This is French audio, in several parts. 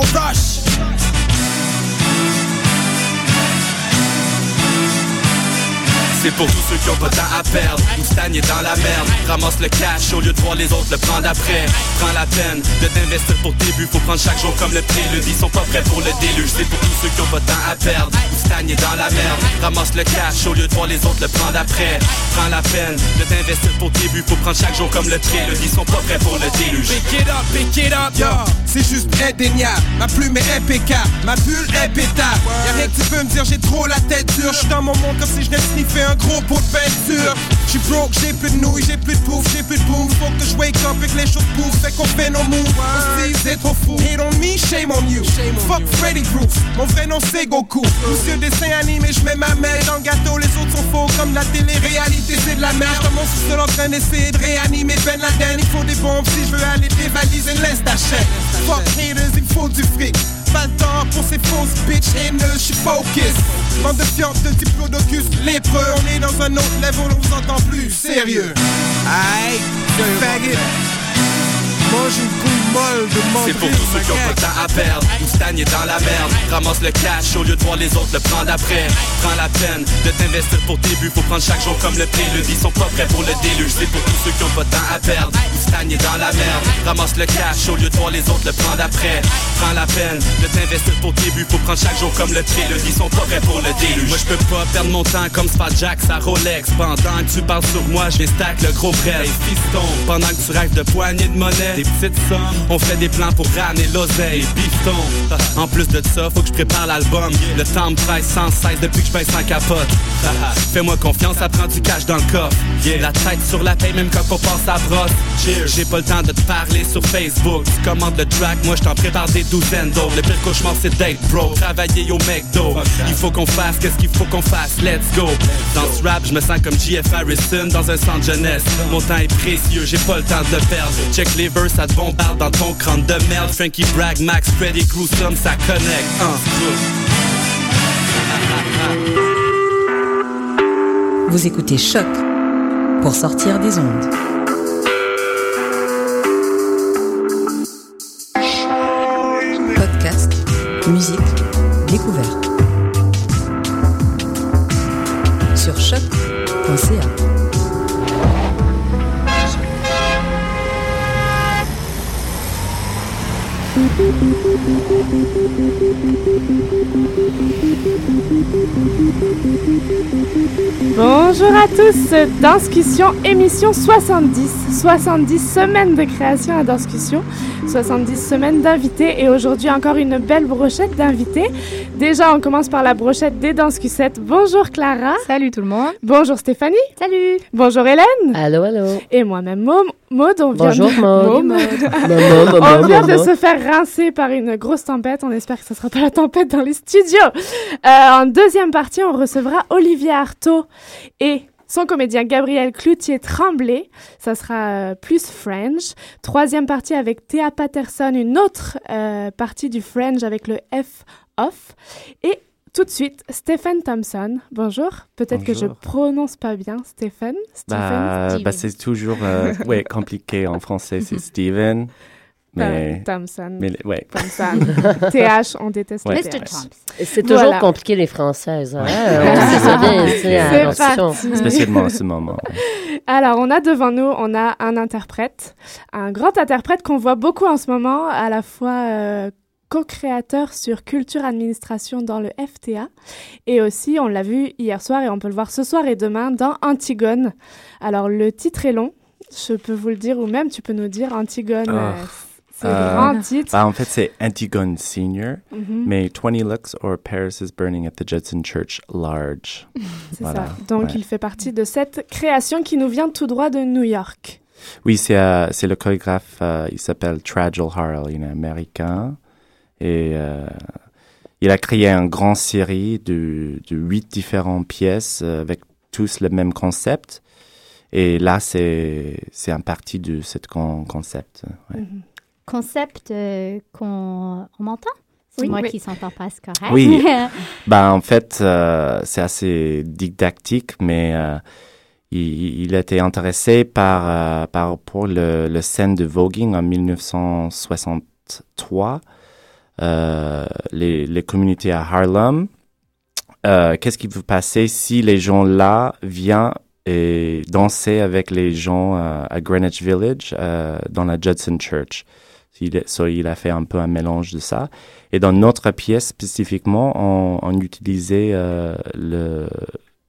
rush. C'est pour tous ceux qui ont pas de temps à perdre. Ou stagner dans la merde. Ramasse le cash au lieu de voir les autres le prendre après. Prends la peine de t'investir pour tes buts. Faut prendre chaque jour comme le prélude. Ils sont pas prêts pour le déluge. C'est pour tous ceux qui ont pas de temps à perdre. Ou stagner dans la merde. Ramasse le cash au lieu de voir les autres le prendre après. Prends la peine de t'investir pour tes buts. Faut prendre chaque jour comme le prélude. Ils sont pas prêts pour le déluge. Pick it up, pick it up, yo. C'est juste indéniable. Ma plume est impeccable, ma bulle est pétable. Y'a rien que tu peux me dire, j'ai trop la tête dure. J'suis dans mon monde comme si je n'avais sniffé un gros pot de peinture. J'suis broke, j'ai plus de nouilles, j'ai plus de pouf, j'ai plus de boom. Faut que je wake up et que les choses poussent. Fait qu'on fait nos moves. Aussi, c'est trop fou. Hate on me, shame on you. Fuck Freddy Proof. Mon vrai nom c'est Goku. Monsieur dessin animé, j'mets ma main dans le gâteau. Les autres sont faux comme la télé-réalité, c'est de la merde. Dans mon sous-sol en train d'essayer de réanimer Ben Laden. Il faut des bombes si je veux aller dévaliser l'Est à chaîne. Fuck haters, il faut du fric. Pas le temps pour ces fausses bitch haineux, j'suis focus. Bande de fientes de diplodocus, lépreux. On est dans un autre level, on vous entend plus sérieux. Aïe, faggot. Mange de C'est pour tous ceux qui ont pas de temps à perdre. Ou stagner dans la merde. Ramasse le cash au lieu de voir les autres le prendre après. Prends la peine de t'investir pour tes buts. Faut prendre chaque jour comme le prélude. Ils sont pas prêts pour le déluge. C'est pour tous ceux qui ont pas de temps à perdre. Ou stagner dans la merde. Ramasse le cash au lieu de voir les autres le prendre après. Prends la peine de t'investir pour tes buts. Faut prendre chaque jour comme le prélude. Ils sont pas prêts pour le déluge. Moi je peux pas perdre mon temps comme Spa Jack sa Rolex. Pendant que tu parles sur moi je stack le gros prêt. Hey Pendant que tu rêves de poignées de monnaie. Des petites sommes On fait des plans pour ramener l'oseille. Bifton En plus de ça faut que je prépare l'album. Le temps me presse sans cesse depuis que je pèse sans capote. Fais-moi confiance ça prend du cash dans le coffre. La tête sur la paix même quand on passe à brosse. J'ai pas le temps de te parler sur Facebook. Tu commandes le track moi je t'en prépare des douzaines d'autres Le pire cauchemar c'est d'être bro Travailler au McDo. Il faut qu'on fasse qu'est-ce qu'il faut qu'on fasse. Let's go. Dans ce rap je me sens comme J.F. Harrison Dans un centre jeunesse. Mon temps est précieux j'ai pas le temps de le perdre. Check les verses ça te bombarde dans ton crâne de merde Frankie Bragg, Max, Freddy Gruesome ça connecte Vous écoutez Choc pour sortir des ondes. Podcast, musique, découverte. Sur choc.ca. Bonjour à tous, Danscussion émission 70, 70 semaines de création à Danscussion, 70 semaines d'invités et aujourd'hui encore une belle brochette d'invités. Déjà on commence par la brochette des Danscussettes. Bonjour Clara. Salut tout le monde. Bonjour Stéphanie. Salut. Bonjour Hélène. Allô, allô. Et moi-même Maud. Maud, on vient Bonjour, de... Maud. On vient de se faire rincer par une grosse tempête. On espère que ce sera pas la tempête dans les studios. Euh, en deuxième partie, on recevra Olivier Artaud et son comédien Gabriel Cloutier-Tremblay. Ça sera euh, plus French. Troisième partie avec Théa Patterson, une autre euh, partie du French avec le F off. Et tout de suite, Stephen Thompson. Bonjour. Peut-être que je prononce pas bien. Stephen. Stephen. Bah, bah, c'est toujours euh, ouais, compliqué en français, c'est Steven. Mais, Thompson. mais ouais. Thompson. TH, on déteste Ouais. Mr. C'est toujours Voilà. compliqué les françaises. Hein? On ça bien C'est. Spécialement à ce moment. Alors, on a devant nous, on a un interprète, un grand interprète qu'on voit beaucoup en ce moment, à la fois euh, co-créateur sur culture administration dans le FTA, et aussi, on l'a vu hier soir et on peut le voir ce soir et demain dans Antigone. Alors, le titre est long, je peux vous le dire, ou même tu peux nous dire Antigone. Ah. euh, c'est Euh, le grand titre. Bah, en fait, c'est Antigone Senior, Mhm, mais 20 looks or Paris is burning at the Judson Church large. c'est voilà, ça. Donc, ouais. il fait partie de cette création qui nous vient tout droit de New York. Oui, c'est euh, le chorégraphe, euh, il s'appelle Tragel Harrell, il est américain. Et il a créé une grande série de, de huit différentes pièces avec tous le même concept. Et là, c'est un partie de ce concept. ouais. Mhm. Concept euh, qu'on on m'entend? C'est Oui, moi oui. qui s'entend pas, c'est correct. Oui. Ben, en fait, euh, c'est assez didactique, mais euh, il, il était intéressé par, euh, par pour le, le scène de voguing en 1963. euh, les, les communautés à Harlem. Euh, Qu'est-ce qui peut passer si les gens là viennent et danser avec les gens euh, à Greenwich Village euh, dans la Judson Church? Il, so, il a fait un peu un mélange de ça. Et dans notre pièce spécifiquement, on, on utilisait euh, le,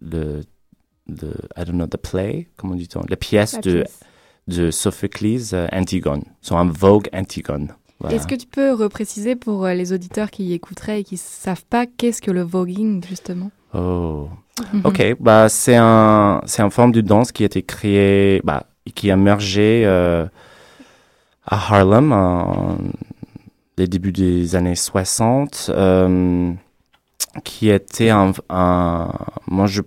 le, le, I don't know, the play, comment dit-on, la pièce La de, pièce. de Sophocles, euh, Antigone. C'est un Vogue Antigone. Voilà. Est-ce que tu peux repréciser pour euh, les auditeurs qui écouteraient et qui savent pas qu'est-ce que le voguing justement? Oh. Ok, bah c'est un c'est une forme de danse qui a été créée, bah qui a émergé euh, à Harlem en les débuts des années 60, euh, qui était un, moi je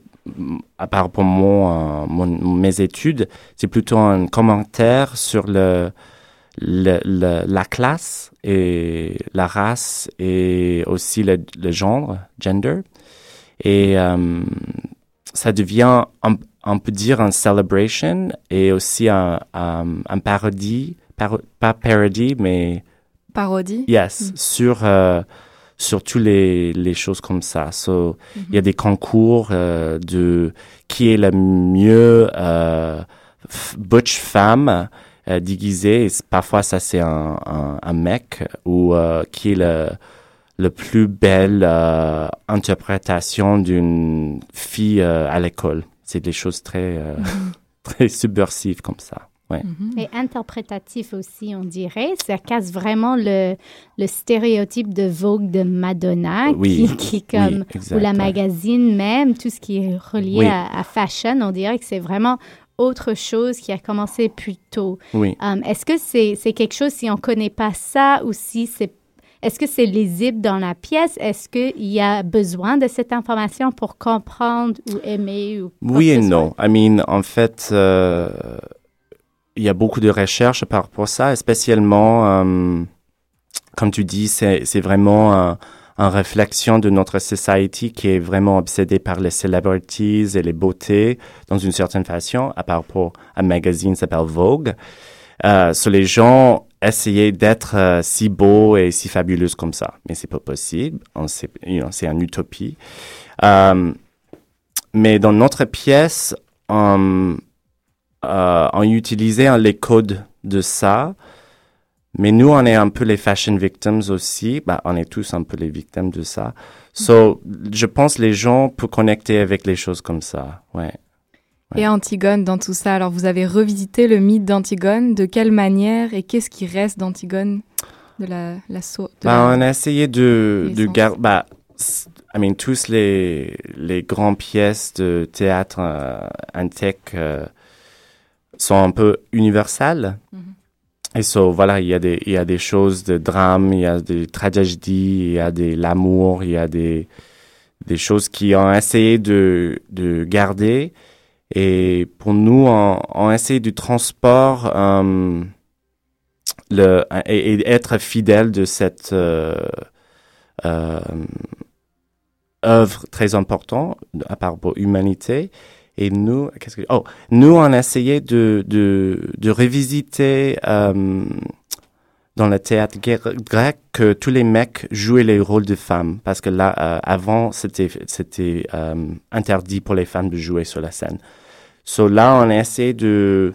à part pour mon, euh, mon- mes études, c'est plutôt un commentaire sur le, la classe et la race et aussi le, genre, gender. Et euh, ça devient, on, on peut dire, un celebration et aussi un, un, un parodie, pas parodie, mais Parodie? Yes, sur, euh, sur toutes les, les choses comme ça. So, Il y a des concours euh, de qui est le mieux euh, butch femme euh, déguisée. Et parfois, ça, c'est un, un, un mec ou euh, qui est le, le plus belle euh, interprétation d'une fille euh, à l'école. C'est des choses très, euh, très subversives comme ça. Ouais. Mhm. Et interprétatif aussi, on dirait. Ça casse vraiment le, le stéréotype de Vogue de Madonna, Oui, qui, qui est comme, oui, exact, ou la ouais. magazine même, tout ce qui est relié Oui. à, à fashion, on dirait que c'est vraiment autre chose qui a commencé plus tôt. Oui. Um, Est-ce que c'est c'est quelque chose, si on ne connaît pas ça, ou si c'est. Est-ce que c'est lisible dans la pièce? Est-ce qu'il y a besoin de cette information pour comprendre ou aimer? Ou Oui et non. I mean, en fait, euh, il y a beaucoup de recherches par rapport à ça, spécialement, euh, comme tu dis, c'est vraiment un, un réflexion de notre société qui est vraiment obsédée par les celebrities et les beautés dans une certaine façon, à par rapport à un magazine qui s'appelle Vogue. Euh, so les gens essayaient d'être euh, si beaux et si fabuleux comme ça, mais c'est pas possible. C'est une utopie. Euh, mais dans notre pièce, euh, on utilisait les codes de ça. Mais nous, on est un peu les fashion victims aussi. Bah, on est tous un peu les victimes de ça. So, je pense que les gens peuvent connecter avec les choses comme ça. Ouais. Et Antigone dans tout ça. Alors, vous avez revisité le mythe d'Antigone. De quelle manière et qu'est-ce qui reste d'Antigone de la, la, so- de Bah, la- on a essayé de, de garder, bah, I mean, tous les, les grandes pièces de théâtre euh, antique euh, sont un peu universelles. Mhm. Et so, voilà, il y a des, il y a des choses de drame, il y a des tragédies, il y a des l'amour, il y a des, des choses qui ont essayé de, de garder. Et pour nous, on, on essaie du transport, euh, le, et, et être fidèle de cette euh, euh, œuvre très importante à part pour l'humanité. Et nous, qu'est-ce que oh, nous on a essayé de de, de revisiter euh, dans le théâtre gre- grec que tous les mecs jouaient les rôles de femmes parce que là euh, avant c'était c'était euh, interdit pour les femmes de jouer sur la scène. So là on a essayé de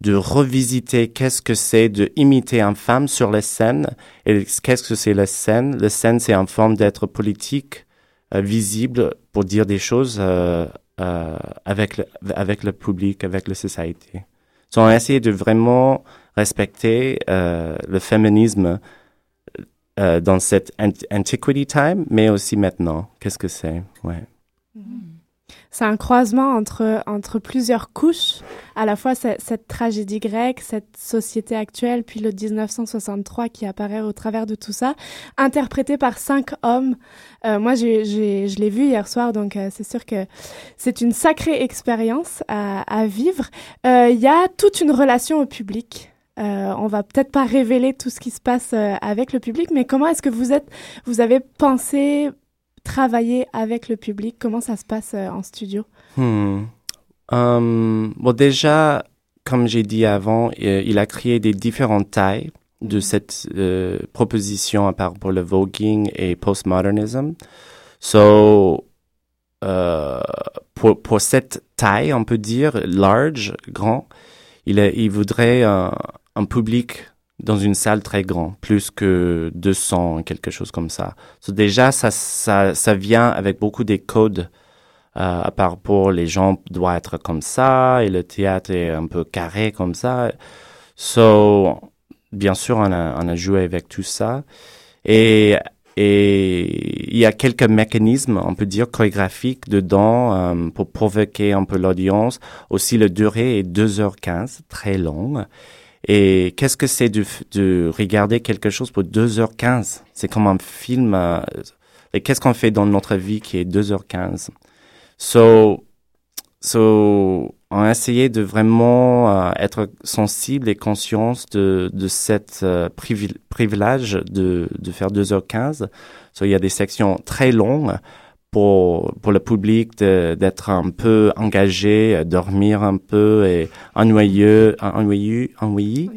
de revisiter qu'est-ce que c'est de imiter une femme sur la scène et qu'est-ce que c'est la scène? La scène c'est une forme d'être politique visible pour dire des choses euh, avec le, avec le public, avec la société. So, on a essayé de vraiment respecter euh, le féminisme euh, dans cette ant- antiquity time, mais aussi maintenant. Qu'est-ce que c'est? Ouais. C'est un croisement entre, entre plusieurs couches, à la fois ce- cette tragédie grecque, cette société actuelle, puis le 1963 qui apparaît au travers de tout ça, interprété par cinq hommes. Euh, moi, j'ai, je l'ai vu hier soir, donc euh, c'est sûr que c'est une sacrée expérience à, vivre. Euh, Il y a toute une relation au public. Euh, on va peut-être pas révéler tout ce qui se passe avec le public, mais comment est-ce que vous êtes, vous avez pensé travailler avec le public? Comment ça se passe euh, en studio? Hmm. Um, bon, déjà, comme j'ai dit avant, euh, il a créé des différentes tailles de cette euh, proposition à part pour le voguing et postmodernism. So, euh, pour, pour cette taille, on peut dire large, grand, il, voudrait un, un public dans une salle très grande, plus que 200, quelque chose comme ça. So déjà, ça, ça, ça vient avec beaucoup des codes. Euh, à part pour les gens doivent être comme ça et le théâtre est un peu carré comme ça. So, bien sûr, on a, on joué avec tout ça. Et, et il y a quelques mécanismes, on peut dire, chorégraphiques dedans euh, pour provoquer un peu l'audience. Aussi, la durée est 2h15, très longue. Et qu'est-ce que c'est de, de regarder quelque chose pour 2h15 C'est comme un film. euh, et qu'est-ce qu'on fait dans notre vie qui est 2h15 So, so, on a essayé de vraiment euh, être sensible et conscience de, de cette euh, privil- privilège de, de faire 2h15. So, il y a des sections très longues pour, pour le public d'être un peu engagé, euh, dormir un peu et ennuyeux, ennuyeux, ennuyé.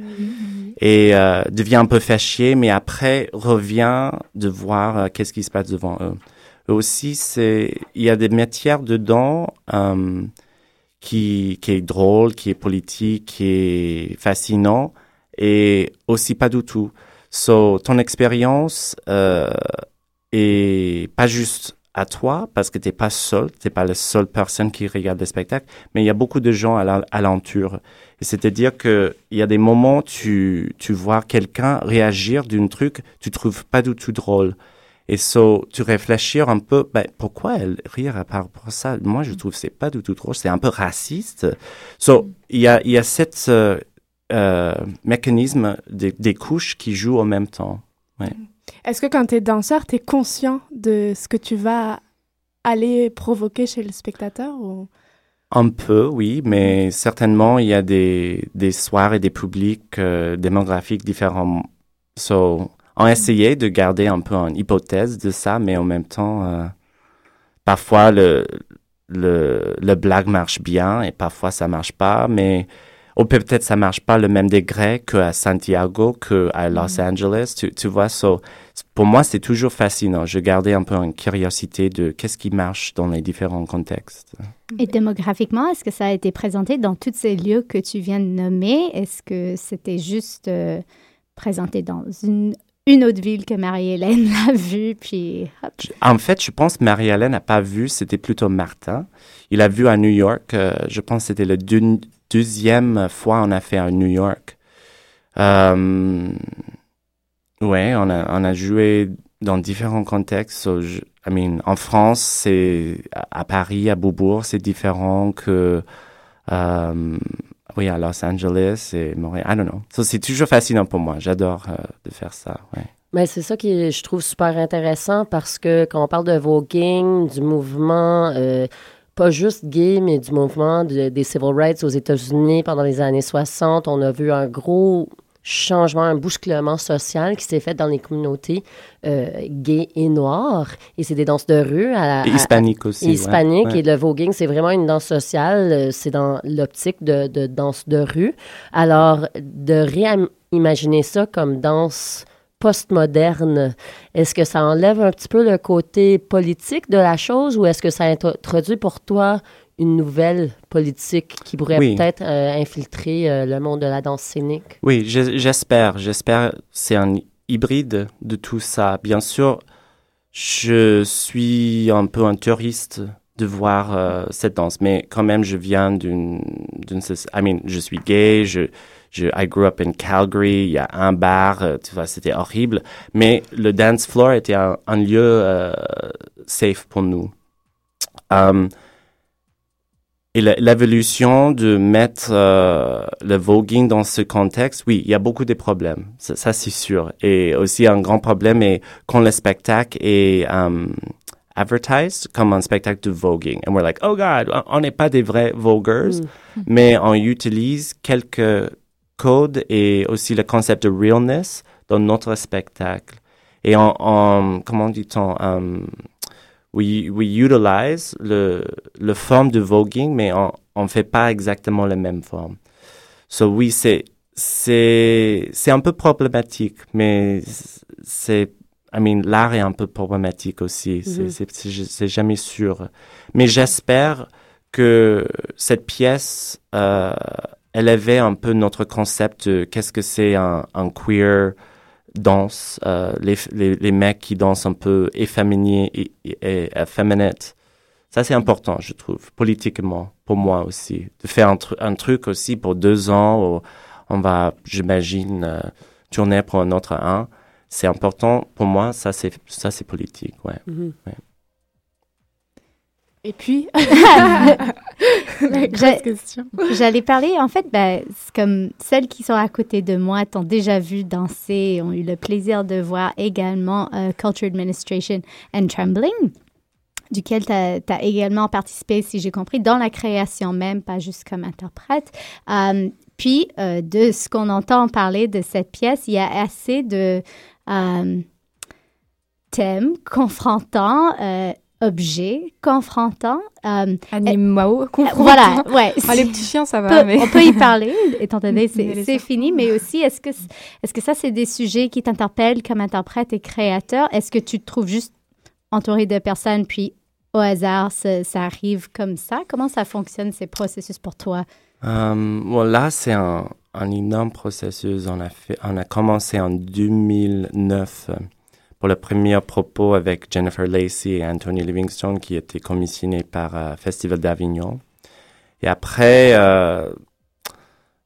Et euh, devient un peu fâché, mais après revient de voir euh, qu'est-ce qui se passe devant eux. Aussi, c'est il y a des matières dedans euh, qui qui est drôle, qui est politique, qui est fascinant, et aussi pas du tout. So, ton expérience euh, est pas juste à toi parce que t'es pas seul, t'es pas la seule personne qui regarde le spectacle, mais il y a beaucoup de gens à la- à l'entour. Et c'est-à-dire que il y a des moments tu tu vois quelqu'un réagir d'un truc, tu trouves pas du tout drôle. Et so, tu réfléchir un peu, ben, pourquoi elle rire à part pour ça? Moi, je trouve que c'est pas du tout drôle, c'est un peu raciste. So, il y a, il y a cette, euh, euh, mécanisme des, des couches qui jouent en même temps. Est-ce que quand tu es danseur, tu es conscient de ce que tu vas aller provoquer chez le spectateur ou... Un peu, oui, mais certainement, il y a des, des soirs et des publics euh, démographiques différents. So, on a essayé de garder un peu une hypothèse de ça, mais en même temps, euh, parfois le, le, le blague marche bien et parfois ça marche pas, mais ou peut-être ça marche pas le même degré qu'à Santiago, qu'à Los Angeles, tu, tu vois. So, pour moi, c'est toujours fascinant. Je gardais un peu une curiosité de qu'est-ce qui marche dans les différents contextes. Et démographiquement, est-ce que ça a été présenté dans tous ces lieux que tu viens de nommer? Est-ce que c'était juste euh, présenté dans une, une autre ville que Marie-Hélène l'a vu, puis hop? En fait, je pense que Marie-Hélène n'a pas vu, c'était plutôt Martin. Il a vu à New York, euh, je pense que c'était deux- deuxième fois on a fait à New York. Euh, ouais, on a, on a joué dans différents contextes. Je- I mean, en France, c'est à Paris, à Beaubourg, c'est différent que euh, oui à Los Angeles et Montréal. I don't know. So, c'est toujours fascinant pour moi. J'adore euh, de faire ça. Ouais. Mais c'est ça qui je trouve super intéressant parce que quand on parle de voguing, du mouvement, euh, pas juste gay, mais du mouvement de- des civil rights aux États-Unis pendant les années 60, on a vu un gros changement, un bousculement social qui s'est fait dans les communautés euh, gays et noires. Et c'est des danses de rue à, à- hispanique aussi. ouais. hispanique Ouais. et le voguing, c'est vraiment une danse sociale. euh, C'est dans l'optique de, de danse de rue. Alors, de réimaginer ça comme danse postmoderne, est-ce que ça enlève un petit peu le côté politique de la chose ou est-ce que ça introduit pour toi une nouvelle politique qui pourrait Oui. peut-être euh, infiltrer euh, le monde de la danse scénique? Oui, je- j'espère. J'espère c'est un hybride de tout ça. Bien sûr, je suis un peu un touriste de voir euh, cette danse, mais quand même, je viens d'une, I mean, je suis gay, je, je, I grew up in Calgary, il y a un bar, euh, tu vois, c'était horrible, mais le dance floor était un, un lieu euh, safe pour nous. Um, et l'évolution de mettre euh, le voguing dans ce contexte, oui, il y a beaucoup de problèmes, ça, ça, c'est sûr. Et aussi un grand problème est quand le spectacle est um, advertised comme un spectacle de voguing. And we're like, oh God, on- on n'est pas des vrais voguers, mais on utilise quelques codes et aussi le concept de realness dans notre spectacle. Et on, on comment dit-on, um, we, we utilize le, le forme de voguing, mais on on fait pas exactement la même forme. So oui, c'est c'est c'est un peu problématique, mais c'est I mean, l'art est un peu problématique aussi. C'est-. C'est c'est c'est jamais sûr. Mais j'espère que cette pièce euh, élevait un peu notre concept de qu'est-ce que c'est un, un queer danse, euh, les, les, les mecs qui dansent un peu efféminés et, et, et efféminate. Ça, c'est important, je trouve, politiquement, pour moi aussi. De faire un, tru- un truc aussi pour deux ans où on va, j'imagine, euh, tourner pour un autre un. C'est important pour moi, ça c'est politique, ouais. Mhm. Ouais. Et puis. J'allais parler, en fait, c'est comme celles qui sont à côté de moi t'ont déjà vu danser, ont eu le plaisir de voir également euh, Culture Administration and Trembling, duquel tu as, également participé, si j'ai compris, dans la création même, pas juste comme interprète. Euh, puis, euh, de ce qu'on entend parler de cette pièce, il y a assez de thèmes confrontants, euh, objets confrontants. euh, Animaux, confrontants. voilà, ouais. Ah, les petits chiens, ça peut- va, mais... On peut y parler, étant donné que c'est fini, mais aussi, est-ce que, est-ce que ça, c'est des sujets qui t'interpellent comme interprète et créateur? Est-ce que tu te trouves juste entouré de personnes, puis au hasard, ça, ça arrive comme ça? Comment ça fonctionne, ces processus pour toi? Euh, bon, là, c'est un, un énorme processus. On a, fait, on a commencé en 2009 euh, pour le premier propos avec Jennifer Lacey et Anthony Livingstone qui était commissionné par euh, Festival d'Avignon. Et après, euh,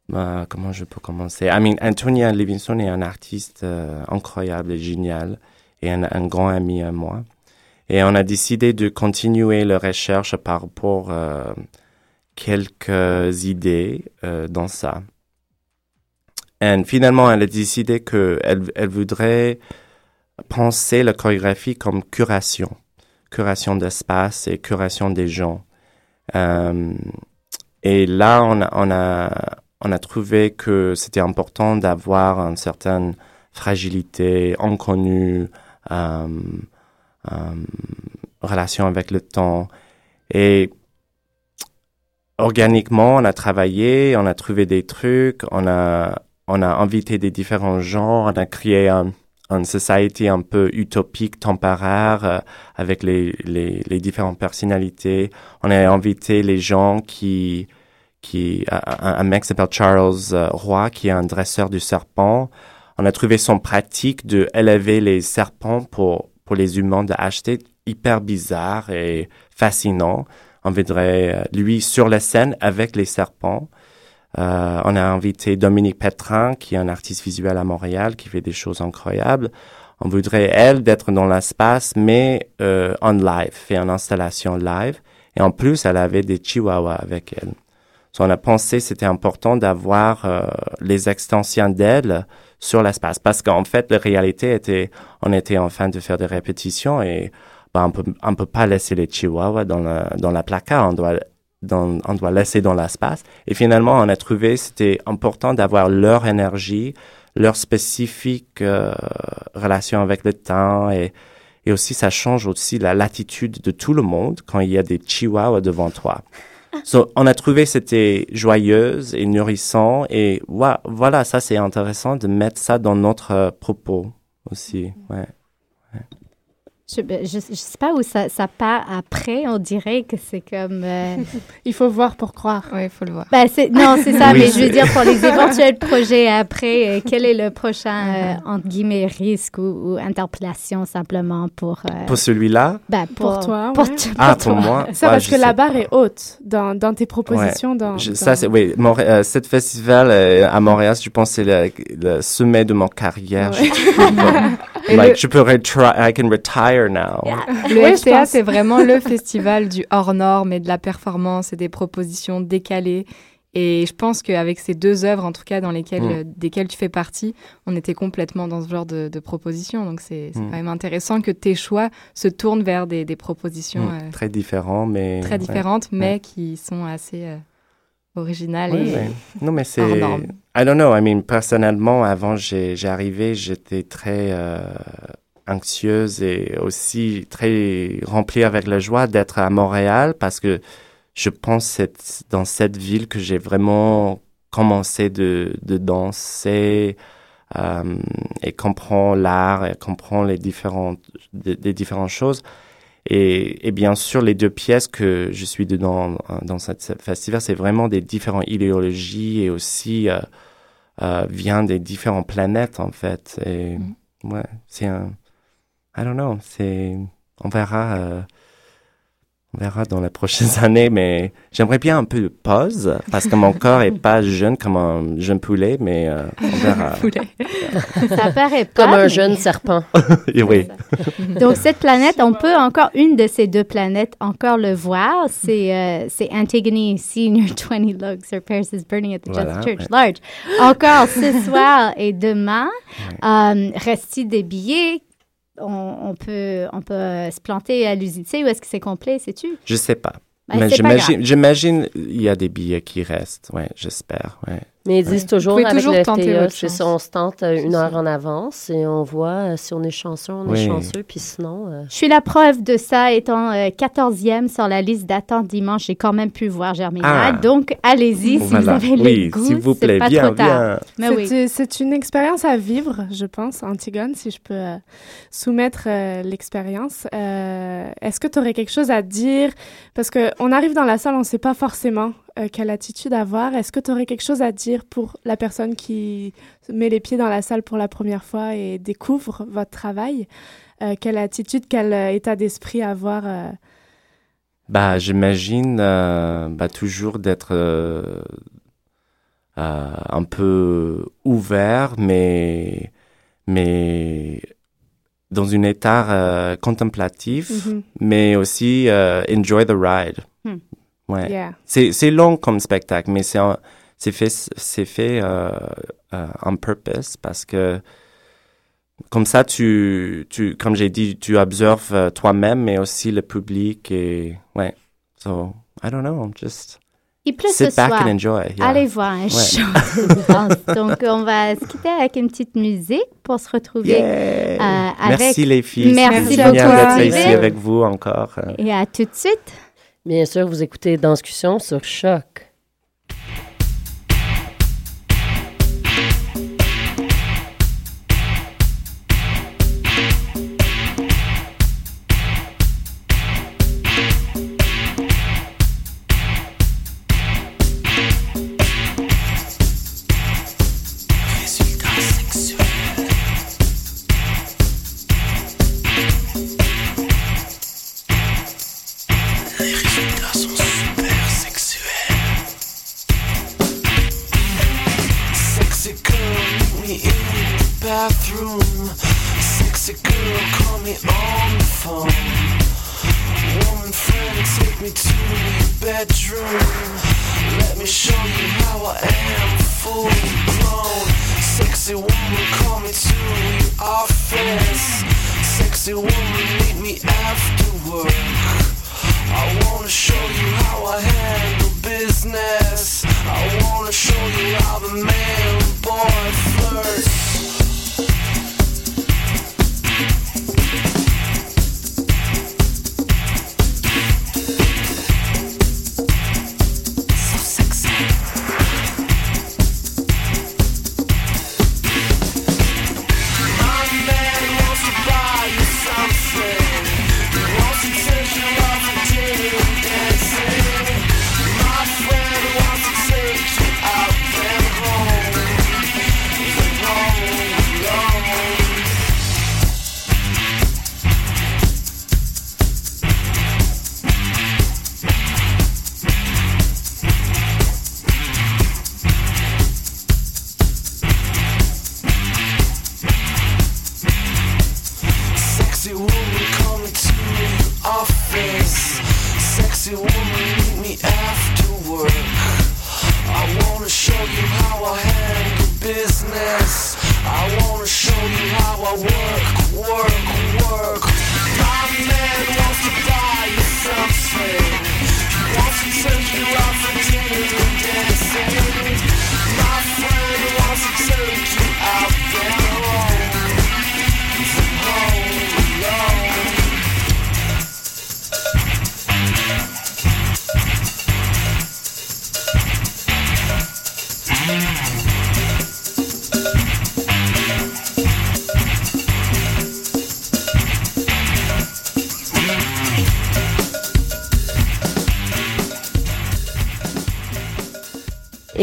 bah, comment je peux commencer? I mean, Anthony Livingstone est un artiste euh, incroyable et génial et un, grand ami à moi. Et on a décidé de continuer la recherche par rapport euh, quelques idées euh, dans ça. Et finalement, elle a décidé qu'elle elle voudrait penser la chorégraphie comme curation, curation d'espace et curation des gens. Euh, et là, on a, on a, trouvé que c'était important d'avoir une certaine fragilité inconnue, euh, euh, relation avec le temps. Et organiquement, on a travaillé, on a trouvé des trucs, on a, on a invité des différents genres, on a créé un, une société un peu utopique, temporaire, euh, avec les, les, différentes personnalités. On a invité les gens qui, qui, un, un mec s'appelle Charles euh, Roy, qui est un dresseur du serpent. On a trouvé son pratique de élever les serpents pour, pour les humains d'acheter hyper bizarre et fascinant. On voudrait euh, lui sur la scène avec les serpents. Euh, on a invité Dominique Petrin, qui est un artiste visuel à Montréal, qui fait des choses incroyables. On voudrait, elle, d'être dans l'espace, mais euh, en live, faire une installation live. Et en plus, elle avait des chihuahuas avec elle. So, on a pensé c'était important d'avoir euh, les extensions d'elle sur l'espace. Parce qu'en fait, la réalité était, on était en train de faire des répétitions et ben, on peut, on peut pas laisser les chihuahuas dans la, dans la placard. On doit dans, on doit laisser dans l'espace. Et finalement, on a trouvé c'était important d'avoir leur énergie, leur spécifique euh, relation avec le temps et, et aussi ça change aussi la latitude de tout le monde quand il y a des chihuahuas devant toi. So, on a trouvé c'était joyeuse et nourrissant et voilà, ça c'est intéressant de mettre ça dans notre euh, propos aussi. Ouais. Je, ben, je, je sais pas où ça, ça part après. On dirait que c'est comme. euh, Il faut voir pour croire. Oui, il faut le voir. ben, c'est- non, c'est ça, Oui, mais je veux dire, pour les éventuels projets après, euh, quel est le prochain, euh, entre guillemets, risque ou, ou interpellation simplement pour. euh, Pour celui-là, ben, Pour toi, Pour, ouais. ah pour pour toi. moi, Ça ouais, parce que la barre pas. est haute dans, dans tes propositions. Dans, Je- dans- ça, c'est, oui, Montré- euh, cette festival euh, à Montréal, je pense que c'est le, le sommet de mon carrière. Ouais. Je, Et like, le- je peux I can retire now. Le FTA, pense. c'est vraiment le festival du hors norme et de la performance et des propositions décalées. Et je pense qu'avec ces deux œuvres, en tout cas, dans lesquelles, Mm. euh, desquelles tu fais partie, on était complètement dans ce genre de, de propositions. Donc, c'est Mm. quand même intéressant que tes choix se tournent vers des, des propositions Mm, euh, Très différent, mais. très ouais. différentes, mais Ouais. qui sont assez euh, originales. Ouais, et... ouais. Non, mais c'est. hors norme. I don't know. I mean, personnellement, avant arrivé, j'étais très euh, anxieuse et aussi très remplie avec la joie d'être à Montréal parce que je pense c'est dans cette ville que j'ai vraiment commencer de, de danser euh, et comprendre l'art et comprendre les différentes, des, des différentes choses. Et, et, bien sûr, les deux pièces que je suis dedans dans cette festival, c'est vraiment des différentes idéologies et aussi euh, euh, vient des différentes planètes en fait. Et mm. ouais, c'est un, I don't know, c'est, on verra. Euh, on verra dans les prochaines années, mais j'aimerais bien un peu de pause parce que mon corps est pas jeune comme un jeune poulet, mais euh, on verra. Ça paraît pas. Comme un jeune serpent. oui. Donc, cette planète, on peut encore, une de ces deux planètes, encore le voir. C'est euh, c'est Antigone Senior 20 Logs, Her Paris is Burning at the voilà, Church ouais. Large. Encore ce soir et demain. Ouais. Euh, reste des billets? On, on, peut, on peut se planter à l'usine. ou est-ce que c'est complet, sais-tu? Je sais pas. Ben, Mais j'imagine, il y a des billets qui restent. Ouais, j'espère. Ouais. Mais ils disent toujours avec toujours le FTA, c'est ça, on se tente euh, une heure en avance et on voit euh, si on est chanceux, on oui. est chanceux, puis sinon... Euh... Je suis la preuve de ça, étant euh, 14e sur la liste d'attente dimanche, j'ai quand même pu voir Germinal. Ah. Donc, allez-y si voilà. vous avez oui, le goût, s'il vous plaît, pas bien, trop tard. bien. Mais oui. C'est une expérience à vivre, je pense, Antigone, si je peux euh, soumettre l'expérience. Est-ce que tu aurais quelque chose à dire? Parce qu'on arrive dans la salle, on ne sait pas forcément euh, quelle attitude avoir. Est-ce que tu aurais quelque chose à dire pour la personne qui met les pieds dans la salle pour la première fois et découvre votre travail? Euh, quelle attitude, quel euh, état d'esprit avoir? Bah, j'imagine bah, toujours d'être un peu ouvert, mais, mais dans un état contemplatif, mm -hmm. mais aussi enjoy the ride. Hmm. Ouais. Yeah. C'est long comme spectacle, mais c'est fait c'est fait euh, euh, on purpose parce que comme ça tu tu comme j'ai dit tu observes euh, toi-même mais aussi le public et ouais. So I don't know, just Il pleut sit ce back soir. and enjoy. Yeah. Allez voir un Ouais. show de danse. Donc, on va se quitter avec une petite musique pour se retrouver Yeah. euh, avec... Merci les filles. Merci beaucoup. génial d'être Merci. ici avec vous encore. Euh, Et à tout de suite. Bien sûr, vous écoutez Danscussion sur Choc.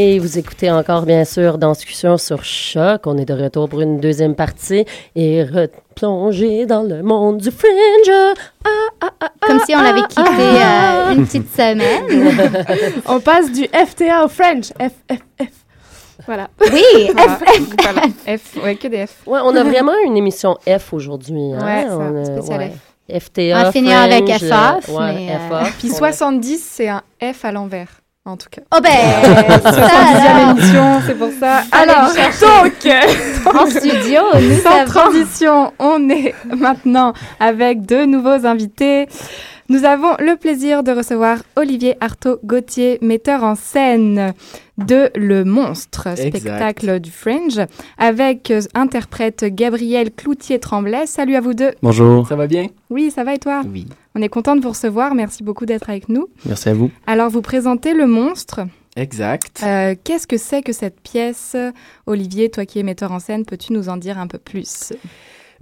Et vous écoutez encore, bien sûr, dans Discussion sur Choc. On est de retour pour une deuxième partie et replonger dans le monde du fringe. Ah, ah, ah, Comme si on ah, avait quitté ah. euh, une petite semaine. On passe du FTA au French. F, F, F. Voilà. Oui, Voilà. F, Voilà. F, ouais, que des F. Ouais, on a vraiment une émission F aujourd'hui. Hein? Ouais, ça, on a- spécial ouais. F. FTA. On va finir avec FA, euh, ouais, mais, euh. Puis On a- 70, c'est un F à l'envers, en tout cas. Oh ben, ça 70e alors, émission, c'est pour ça. Alors, donc, en studio, nous Sans avons... transition, on est maintenant avec deux nouveaux invités. Nous avons le plaisir de recevoir Olivier Artaud-Gauthier, metteur en scène de Le Monstre, Exact. spectacle du Fringe, avec euh, interprète Gabriel Cloutier-Tremblay. Salut à vous deux. Bonjour. Ça va bien? Oui, ça va et toi? Oui. On est content de vous recevoir. Merci beaucoup d'être avec nous. Merci à vous. Alors, vous présentez Le Monstre. Exact. Euh, Qu'est-ce que c'est que cette pièce? Olivier, toi qui es metteur en scène, peux-tu nous en dire un peu plus?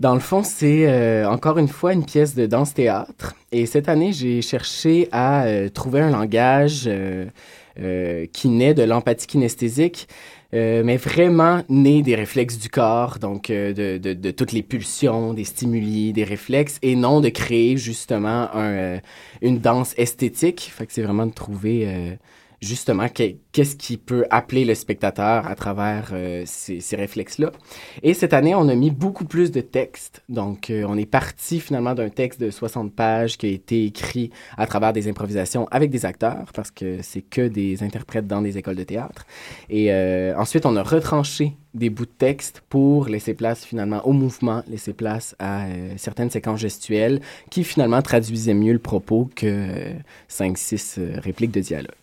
Dans le fond, c'est euh, encore une fois une pièce de danse-théâtre. Et cette année, j'ai cherché à euh, trouver un langage euh, qui naît de l'empathie kinesthésique, mais vraiment né des réflexes du corps, donc de, de, toutes les pulsions, des stimuli, des réflexes, et non de créer justement un, une danse esthétique. Fait que c'est vraiment de trouver justement que- qu'est-ce qui peut appeler le spectateur à travers euh, ces, réflexes-là. Et cette année, on a mis beaucoup plus de textes. Donc, euh, on est parti finalement d'un texte de 60 pages qui a été écrit à travers des improvisations avec des acteurs, parce que c'est que des interprètes dans des écoles de théâtre. Et euh, ensuite, on a retranché des bouts de texte pour laisser place finalement au mouvement, laisser place à euh, certaines séquences gestuelles qui finalement traduisaient mieux le propos que 5-6 répliques de dialogue.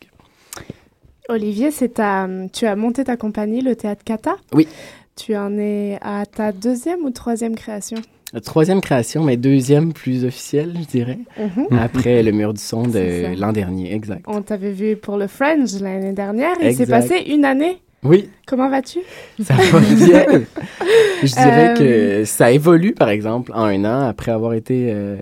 Olivier, c'est ta, tu as monté ta compagnie, le Théâtre Kata? Oui. Tu en es à ta deuxième ou troisième création? La troisième création, mais deuxième plus officielle, je dirais, Mhm. après le mur du son de l'an dernier, exact. On t'avait vu pour le Fringe l'année dernière. Il s'est passé une année. Oui, Comment vas-tu? Ça va bien. je dirais Euh, que ça évolue, par exemple, en un an, après avoir été euh,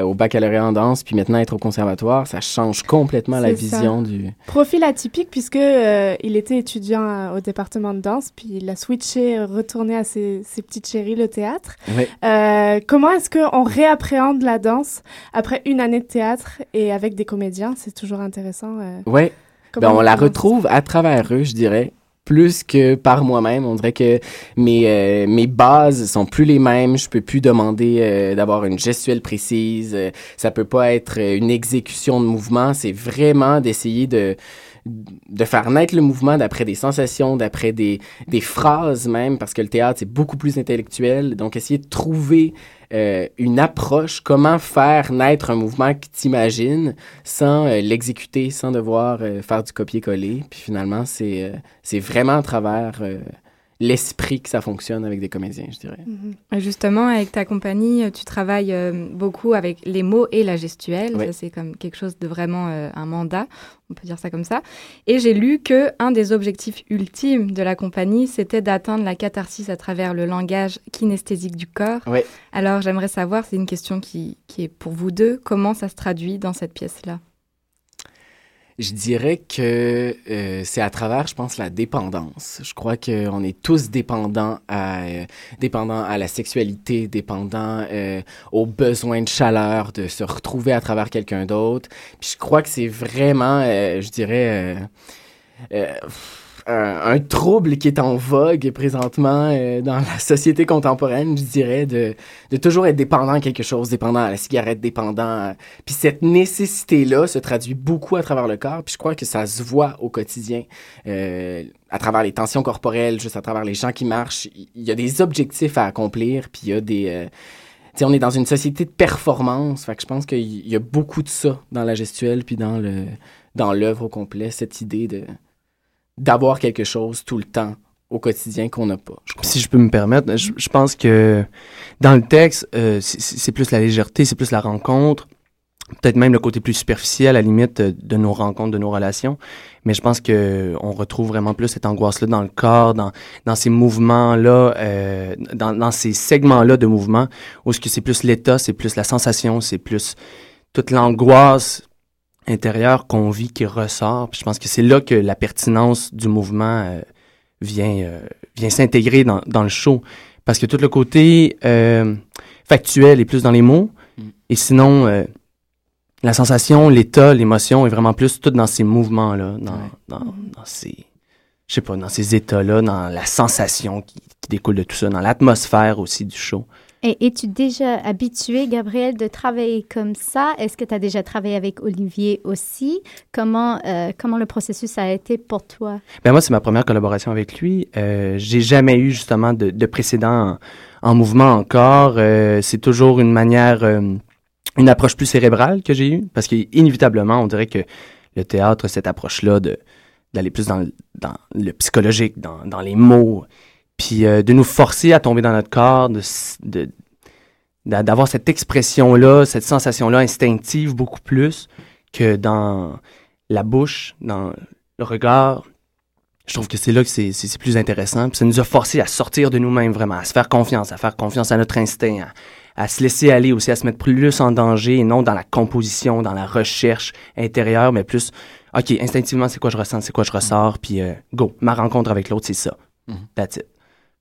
au baccalauréat en danse, puis maintenant être au conservatoire, ça change complètement la ça. vision du... Profil atypique puisque euh, il était étudiant euh, au département de danse, puis il a switché, euh, retourné à ses, ses petites chéries, le théâtre. Euh, comment est-ce qu'on réappréhende la danse après une année de théâtre et avec des comédiens? C'est toujours intéressant. euh, comment Ben, on la commence? retrouve à travers eux, je dirais, plus que par moi-même. On dirait que mes, euh, mes bases sont plus les mêmes. Je peux plus demander euh, d'avoir une gestuelle précise. Ça peut pas être une exécution de mouvement. C'est vraiment d'essayer de de faire naître le mouvement d'après des sensations, d'après des, des phrases même, parce que le théâtre, c'est beaucoup plus intellectuel. Donc, essayer de trouver euh, une approche, comment faire naître un mouvement qui t'imagine sans euh, l'exécuter, sans devoir euh, faire du copier-coller. Puis finalement, c'est c'est vraiment à travers l'esprit que ça fonctionne avec des comédiens, je dirais. Mhm. Justement, avec ta compagnie, euh, tu travailles euh, beaucoup avec les mots et la gestuelle. Oui. C'est comme quelque chose de vraiment euh, un mandat, on peut dire ça comme ça. Et j'ai lu que un des objectifs ultimes de la compagnie, c'était d'atteindre la catharsis à travers le langage kinesthésique du corps. Oui. Alors, j'aimerais savoir, c'est une question qui, qui est pour vous deux, comment ça se traduit dans cette pièce-là? Je dirais que euh, c'est à travers, je pense, la dépendance. Je crois qu'on est tous dépendants à, euh, dépendants à la sexualité, dépendants euh, aux besoins de chaleur, de se retrouver à travers quelqu'un d'autre. Puis je crois que c'est vraiment, euh, je dirais, euh, euh, un, trouble qui est en vogue présentement euh, dans la société contemporaine, je dirais, de, toujours être dépendant à quelque chose, dépendant à la cigarette, dépendant à... Puis cette nécessité-là se traduit beaucoup à travers le corps, puis je crois que ça se voit au quotidien, euh, à travers les tensions corporelles, juste à travers les gens qui marchent. Il y a des objectifs à accomplir, puis il y a des... euh, on est dans une société de performance, fait que je pense qu'il y a beaucoup de ça dans la gestuelle, puis dans le dans l'œuvre au complet, cette idée de d'avoir quelque chose tout le temps au quotidien qu'on n'a pas. Si je peux me permettre, je, pense que dans le texte, euh, c'est- plus la légèreté, c'est plus la rencontre, peut-être même le côté plus superficiel, à la limite, euh, de nos rencontres, de nos relations. Mais je pense que on retrouve vraiment plus cette angoisse-là dans le corps, dans, dans ces mouvements-là, euh, dans, dans ces segments-là de mouvement, où ce que c'est plus l'état, c'est plus la sensation, c'est plus toute l'angoisse intérieur qu'on vit qui ressort. Puis je pense que c'est là que la pertinence du mouvement euh, vient, euh, vient s'intégrer dans, dans le show. Parce que tout le côté euh, factuel est plus dans les mots. Mm. Et sinon, la sensation, l'état, l'émotion est vraiment plus tout dans ces mouvements-là, dans, Ouais. dans, dans ces, je sais pas, dans ces états-là, dans la sensation qui, qui découle de tout ça, dans l'atmosphère aussi du show. Et es-tu déjà habitué, Gabriel, de travailler comme ça? Est-ce que tu as déjà travaillé avec Olivier aussi? Comment, euh, comment le processus a été pour toi? Ben moi, c'est ma première collaboration avec lui. Euh, j'ai jamais eu justement de, de précédent en, en mouvement encore. Euh, c'est toujours une manière, euh, une approche plus cérébrale que j'ai eue, parce qu'inévitablement, on dirait que le théâtre, cette approche-là d'aller plus dans, dans le psychologique, dans, dans les mots, puis euh, de nous forcer à tomber dans notre corps, de, d'avoir cette expression-là, cette sensation-là instinctive beaucoup plus que dans la bouche, dans le regard. Je trouve que c'est là que c'est, plus intéressant. Puis ça nous a forcé à sortir de nous-mêmes vraiment, à se faire confiance, à faire confiance à notre instinct, à, à se laisser aller aussi, à se mettre plus en danger et non dans la composition, dans la recherche intérieure, mais plus, OK, instinctivement, c'est quoi je ressens, c'est quoi je ressors, puis euh, go, ma rencontre avec l'autre, c'est ça. Mhm. That's it.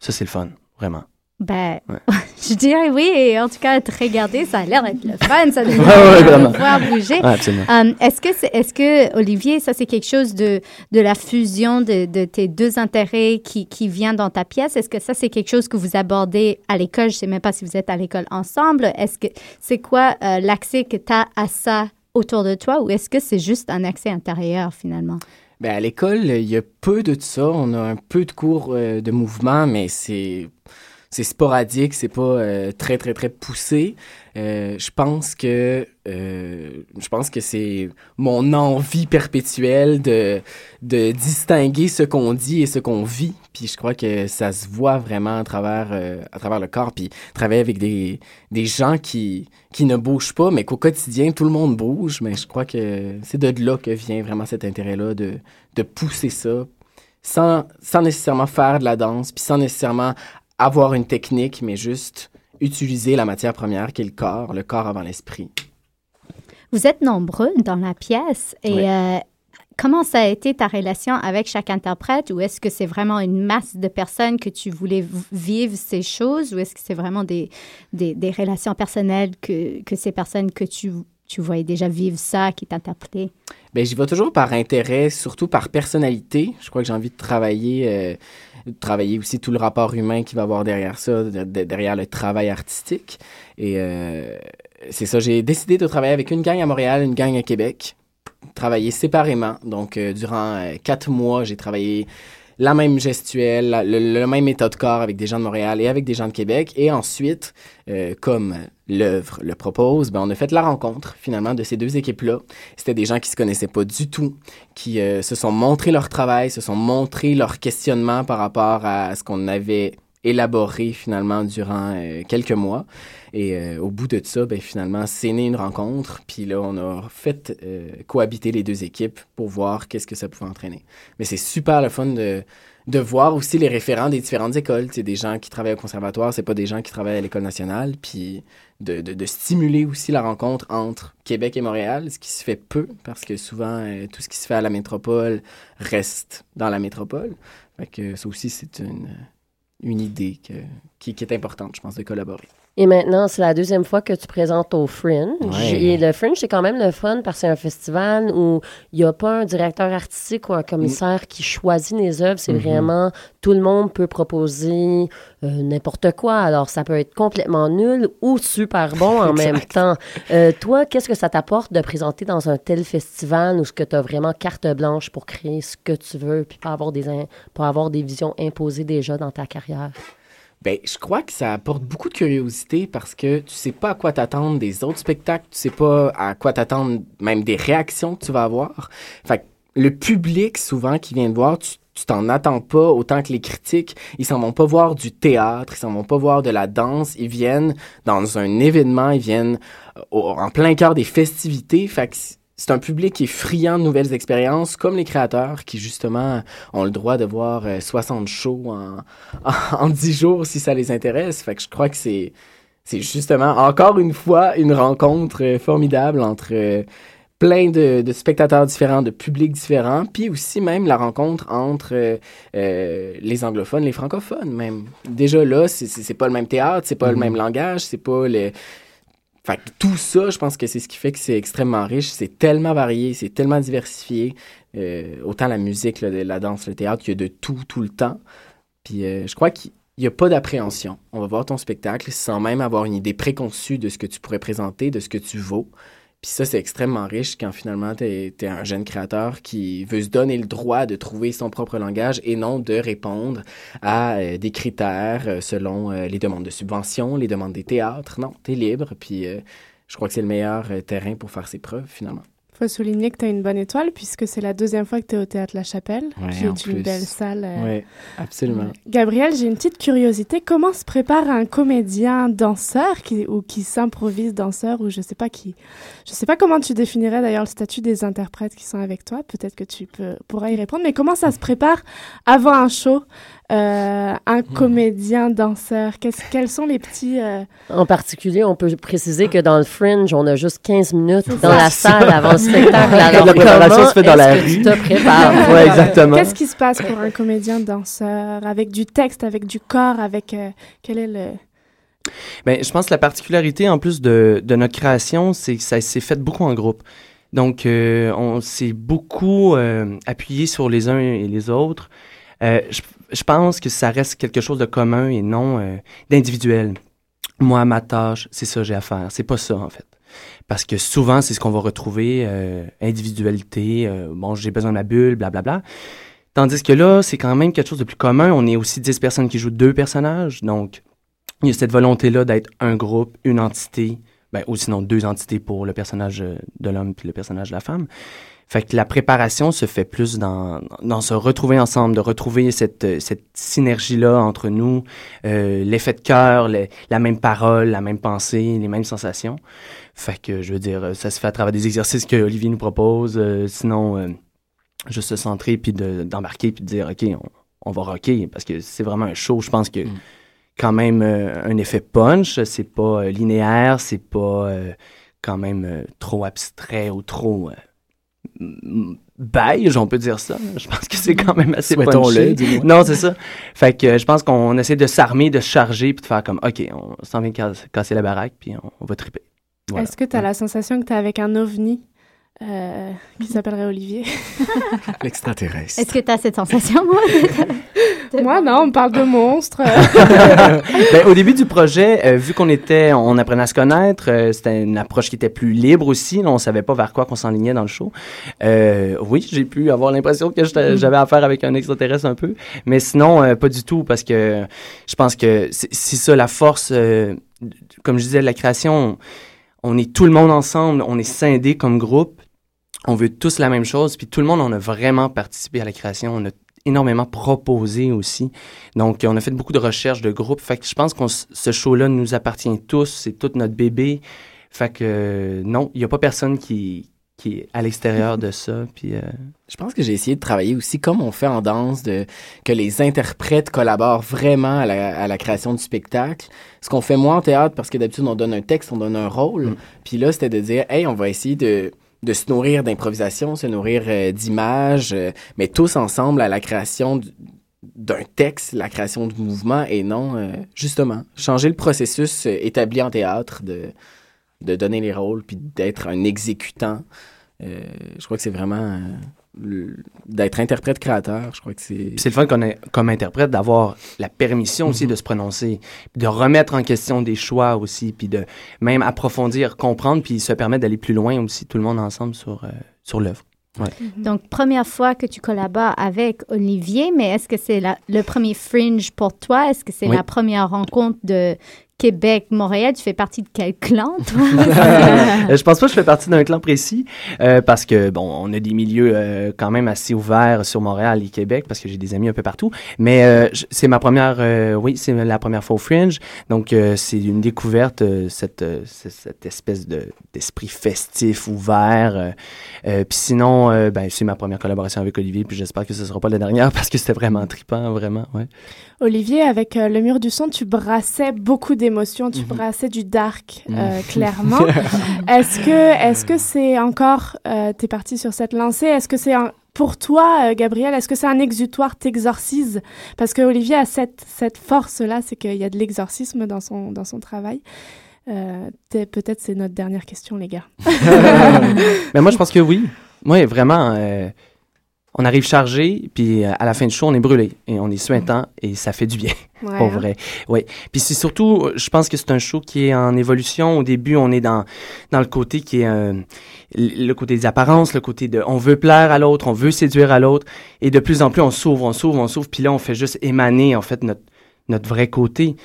Ça, c'est le fun, vraiment. Ben, Ouais. je dirais oui. Et en tout cas, te regarder, ça a l'air d'être le fun. Ça donne Ouais, ouais, vraiment. pouvoir bouger. Euh, est-ce que, c'est- est-ce que, Olivier, ça c'est quelque chose de, de la fusion de, de tes deux intérêts qui, qui vient dans ta pièce? Est-ce que ça c'est quelque chose que vous abordez à l'école? Je sais même pas si vous êtes à l'école ensemble. Est-ce que c'est quoi euh, l'accès que tu as à ça autour de toi ou est-ce que c'est juste un accès intérieur finalement? Ben, à l'école, il y a peu de ça. On a un peu de cours euh, de mouvement, mais c'est c'est sporadique, c'est pas euh, très très très poussé. Euh, je pense que euh, je pense que c'est mon envie perpétuelle de de distinguer ce qu'on dit et ce qu'on vit. Puis je crois que ça se voit vraiment à travers euh, à travers le corps. Puis travailler avec des des gens qui qui ne bougent pas, mais qu'au quotidien tout le monde bouge. Mais je crois que c'est de là que vient vraiment cet intérêt-là de de pousser ça sans, sans nécessairement faire de la danse, puis sans nécessairement avoir une technique, mais juste utiliser la matière première qui est le corps, le corps avant l'esprit. Vous êtes nombreux dans la pièce et Oui. euh, comment ça a été ta relation avec chaque interprète? Ou est-ce que c'est vraiment une masse de personnes que tu voulais vivre ces choses? Ou est-ce que c'est vraiment des, des, des relations personnelles que, que ces personnes que tu, tu voyais déjà vivre ça, qui t'interprétaient? Ben, j'y vais toujours par intérêt, surtout par personnalité. Je crois que j'ai envie de travailler, euh, travailler aussi tout le rapport humain qui va avoir derrière ça, de- de- derrière le travail artistique. Et euh, c'est ça, j'ai décidé de travailler avec une gang à Montréal, une gang à Québec, travailler séparément. Donc, euh, durant euh, quatre mois, j'ai travaillé la même gestuelle, le, le même état de corps avec des gens de Montréal et avec des gens de Québec. Et ensuite, euh, comme l'œuvre le propose, ben, on a fait la rencontre finalement de ces deux équipes-là. C'était des gens qui se connaissaient pas du tout, qui euh, se sont montrés leur travail, se sont montrés leur questionnement par rapport à ce qu'on avait élaboré finalement durant euh, quelques mois. Et euh, au bout de ça, ben, finalement, c'est né une rencontre. Puis là, on a fait euh, cohabiter les deux équipes pour voir qu'est-ce que ça pouvait entraîner. Mais c'est super le fun de, de voir aussi les référents des différentes écoles. Sais, des gens qui travaillent au conservatoire, c'est pas des gens qui travaillent à l'école nationale. Puis de, de, de stimuler aussi la rencontre entre Québec et Montréal, ce qui se fait peu, parce que souvent, euh, tout ce qui se fait à la métropole reste dans la métropole. Fait que ça aussi, c'est une, une idée qui est importante, je pense, de collaborer. Et maintenant, c'est la deuxième fois que tu présentes au Fringe. Ouais. Et le Fringe, c'est quand même le fun parce que c'est un festival où il n'y a pas un directeur artistique ou un commissaire qui choisit les œuvres. C'est Mhm. vraiment tout le monde peut proposer euh, n'importe quoi. Alors, ça peut être complètement nul ou super bon en même temps. Euh, toi, qu'est-ce que ça t'apporte de présenter dans un tel festival où ce que tu as vraiment carte blanche pour créer ce que tu veux puis pas avoir des, pas avoir des visions imposées déjà dans ta carrière? Ben, je crois que ça apporte beaucoup de curiosité parce que tu sais pas à quoi t'attendre des autres spectacles, tu sais pas à quoi t'attendre même des réactions que tu vas avoir. Fait que le public, souvent, qui vient te voir, tu tu t'en attends pas autant que les critiques. Ils s'en vont pas voir du théâtre, ils s'en vont pas voir de la danse. Ils viennent dans un événement, ils viennent euh, en plein cœur des festivités. Fait que c'est un public qui est friand de nouvelles expériences, comme les créateurs qui, justement, ont le droit de voir euh, 60 shows en, en 10 jours si ça les intéresse. Fait que je crois que c'est, c'est justement, encore une fois, une rencontre euh, formidable entre euh, plein de, de spectateurs différents, de publics différents, puis aussi même la rencontre entre euh, euh, les anglophones, les francophones même. Déjà là, c'est- pas le même théâtre, c'est pas le Mhm. même langage, c'est pas le... Fait que tout ça, je pense que c'est ce qui fait que c'est extrêmement riche. C'est tellement varié, c'est tellement diversifié. Euh, autant la musique, la danse, le théâtre, il y a de tout, tout le temps. Puis euh, je crois qu'il n'y a pas d'appréhension. On va voir ton spectacle sans même avoir une idée préconçue de ce que tu pourrais présenter, de ce que tu vaux. Puis ça, c'est extrêmement riche quand finalement tu es, un jeune créateur qui veut se donner le droit de trouver son propre langage et non de répondre à euh, des critères euh, selon euh, les demandes de subvention, les demandes des théâtres. Non, tu libre. Puis je crois que c'est le meilleur terrain pour faire ses preuves finalement. Faut souligner que tu as une bonne étoile puisque c'est la deuxième fois que tu es au Théâtre La Chapelle, Ouais, qui est une plus. belle salle. euh, Oui, absolument. Gabriel, j'ai une petite curiosité. Comment se prépare un comédien danseur qui, ou qui s'improvise danseur ou je sais pas qui, je sais pas comment tu définirais d'ailleurs le statut des interprètes qui sont avec toi. Peut-être que tu peux, pourras y répondre. Mais comment ça se prépare avant un show? Euh, un comédien danseur Qu'est-ce- Quels sont les petits euh, En particulier, on peut préciser que dans le Fringe, on a juste 15 minutes dans la salle avant le spectacle. Alors, La préparation se fait dans la rue. Tu te prépares? Ouais, exactement. Qu'est-ce qui se passe pour un comédien danseur avec du texte, avec du corps, avec euh, quel est le Ben, je pense que la particularité, en plus de, de notre création, c'est que ça s'est fait beaucoup en groupe. Donc, euh, on s'est beaucoup euh, appuyé sur les uns et les autres. Euh, je, je pense que ça reste quelque chose de commun et non euh, d'individuel. Moi, ma tâche, c'est ça que j'ai à faire. C'est pas ça, en fait. Parce que souvent, c'est ce qu'on va retrouver, euh, individualité, euh, bon, j'ai besoin de ma bulle, blablabla. Tandis que là, c'est quand même quelque chose de plus commun. On est aussi 10 personnes qui jouent deux personnages. Donc, il y a cette volonté-là d'être un groupe, une entité, ben, ou sinon deux entités pour le personnage de l'homme puis le personnage de la femme. Fait que la préparation se fait plus dans, dans se retrouver ensemble, de retrouver cette, cette synergie-là entre nous, euh, l'effet de cœur, la même parole, la même pensée, les mêmes sensations. Fait que, je veux dire, ça se fait à travers des exercices que Olivier nous propose. euh, sinon, euh, juste se centrer puis de- d'embarquer puis de dire, OK, on, on va rocker parce que c'est vraiment un show. Je pense que quand même euh, un effet punch. C'est pas euh, linéaire, c'est pas euh, quand même euh, trop abstrait ou trop euh, beige, on peut dire ça. Je pense que c'est quand même assez moins. Non, c'est ça. Fait que euh, je pense qu'on essaie de s'armer, de se charger, puis de faire comme, OK, on s'en vient cas- casser la baraque, puis on, on va triper. Voilà. Est-ce que tu as la sensation que tu es avec un ovni? Euh, qui s'appellerait Olivier L'extraterrestre. Est-ce que tu as cette sensation, moi? Moi, non, on parle de monstres. Ben, au début du projet, euh, vu qu'on était, on apprenait à se connaître, euh, c'était une approche qui était plus libre aussi. Là, on savait pas vers quoi qu'on s'enlignait dans le show. Euh, oui, j'ai pu avoir l'impression que j'étais- j'avais affaire avec un extraterrestre un peu, mais sinon euh, pas du tout parce que je pense que c'est c'est ça la force. euh, comme je disais, de la création, on, est tout le monde ensemble, on est scindés comme groupe. On veut tous la même chose, puis tout le monde on a vraiment participé à la création. On a énormément proposé aussi. Donc, on a fait beaucoup de recherches de groupe. Fait que je pense que ce show-là nous appartient tous. C'est tout notre bébé. Fait que euh, non, il n'y a pas personne qui, qui est à l'extérieur de ça. Puis, euh, Je pense que j'ai essayé de travailler aussi comme on fait en danse, de, que les interprètes collaborent vraiment à la, à la création du spectacle. Ce qu'on fait moi en théâtre, parce que d'habitude on donne un texte, on donne un rôle. Puis là, c'était de dire, hey, on va essayer de, de se nourrir d'improvisation, se nourrir euh, d'images, euh, mais tous ensemble à la création du- d'un texte, la création du mouvement, et non, euh, justement, changer le processus établi en théâtre de, de donner les rôles, puis d'être un exécutant. Je crois que c'est vraiment d'être interprète-créateur. Je crois que c'est. C'est le fun qu'on ait, comme interprète d'avoir la permission aussi de se prononcer, de remettre en question des choix aussi, puis de même approfondir, comprendre, puis se permettre d'aller plus loin aussi, tout le monde ensemble sur, euh, sur l'œuvre. Ouais. Donc, première fois que tu collabores avec Olivier, mais est-ce que c'est le premier fringe pour toi? Est-ce que c'est Oui. la première rencontre de Québec-Montréal? Tu fais partie de quel clan, toi? Euh, je pense pas que je fais partie d'un clan précis euh, parce que bon, on a des milieux euh, quand même assez ouverts sur Montréal et Québec parce que j'ai des amis un peu partout. Mais euh, c'est ma première, euh, oui, c'est la première fois au Fringe, donc euh, c'est une découverte euh, cette, euh, cette espèce de d'esprit festif ouvert. euh, euh, puis sinon, euh, ben c'est ma première collaboration avec Olivier, puis j'espère que ce sera pas la dernière parce que c'était vraiment trippant, vraiment, ouais. Olivier, avec euh, le mur du son, tu brassais beaucoup d'émotions tu Mhm. brassais du dark, euh, Mhm. clairement. est-ce que est-ce que c'est encore, euh, t'es parti sur cette lancée, est-ce que c'est pour toi, euh, Gabriel, est-ce que c'est un exutoire t'exorcise? Parce que Olivier a cette, cette force-là, c'est qu'il y a de l'exorcisme dans son, dans son travail. Euh, Peut-être c'est notre dernière question, les gars. Mais moi, je pense que oui. Oui, vraiment. euh, on arrive chargé, puis euh, à la fin du show, on est brûlé et on est suintant et ça fait du bien. Ouais, Pour vrai. Oui. Puis c'est surtout, je pense que c'est un show qui est en évolution. Au début, on est dans, dans le côté qui est euh, le le côté des apparences, le côté de on veut plaire à l'autre, on veut séduire à l'autre. Et de plus en plus, on s'ouvre, on s'ouvre, on s'ouvre. Puis là, on fait juste émaner, en fait, notre, notre vrai côté.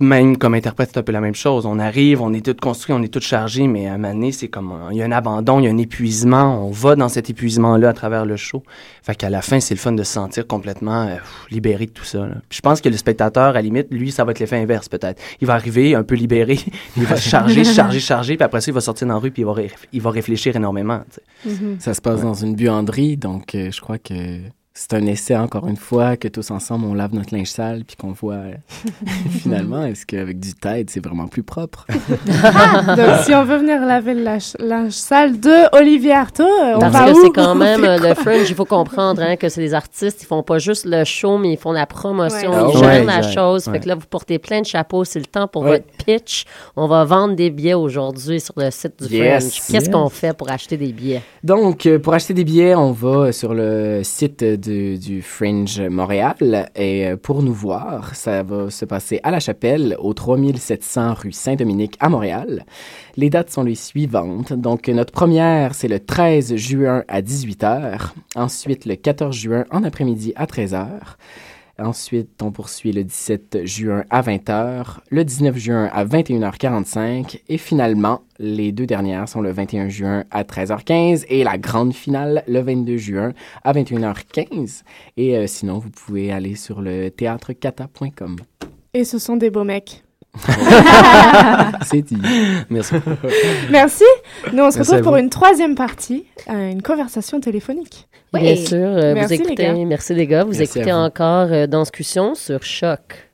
Même comme interprète, c'est un peu la même chose. On arrive, on est tout construit, on est tout chargé, mais à un moment donné, c'est comme, un- il y a un abandon, il y a un épuisement. On va dans cet épuisement-là à travers le show. Fait qu'à la fin, c'est le fun de se sentir complètement euh, libéré de tout ça. là. Puis je pense que le spectateur, à la limite, lui, ça va être l'effet inverse peut-être. Il va arriver un peu libéré, il va se charger, se charger, charger, puis après ça, il va sortir dans la rue, puis il va, ré- il va réfléchir énormément. tu sais. Mhm. Ça se passe dans une buanderie, donc euh, je crois que c'est un essai, encore une fois, que tous ensemble, on lave notre linge sale, puis qu'on voit euh, finalement, est-ce qu'avec du Tide, c'est vraiment plus propre? Donc, si on veut venir laver le linge sale de Olivier Artaud, euh, on Parce va que c'est quand même euh, le fringe, il faut comprendre hein, que c'est des artistes, ils font pas juste le show, mais ils font la promotion, Ouais. ils Ah gèrent ouais, la chose. Fait que là, vous portez plein de chapeaux, c'est le temps pour Ouais. votre pitch. On va vendre des billets aujourd'hui sur le site du Yes. fringe. Qu'est-ce Yes. qu'on fait pour acheter des billets? Donc, pour acheter des billets, on va sur le site de- du Fringe Montréal. Et euh, pour nous voir, ça va se passer à la chapelle, au 3700 rue Saint-Dominique à Montréal. Les dates sont les suivantes. Donc, notre première, c'est le 13 juin à 18h. Ensuite, le 14 juin en après-midi à 13h. Ensuite, on poursuit le 17 juin à 20h, le 19 juin à 21h45 et finalement, les deux dernières sont le 21 juin à 13h15 et la grande finale le 22 juin à 21h15. Et euh, sinon, vous pouvez aller sur le théâtrecata.com. Et ce sont des beaux mecs. C'est dit. Merci. Merci. Nous, on se retrouve pour une troisième partie, euh, une conversation téléphonique. Bien sûr, euh, Merci, vous les écoutez, gars. merci les gars, vous Merci écoutez vous. encore euh, Danscussion sur Choc.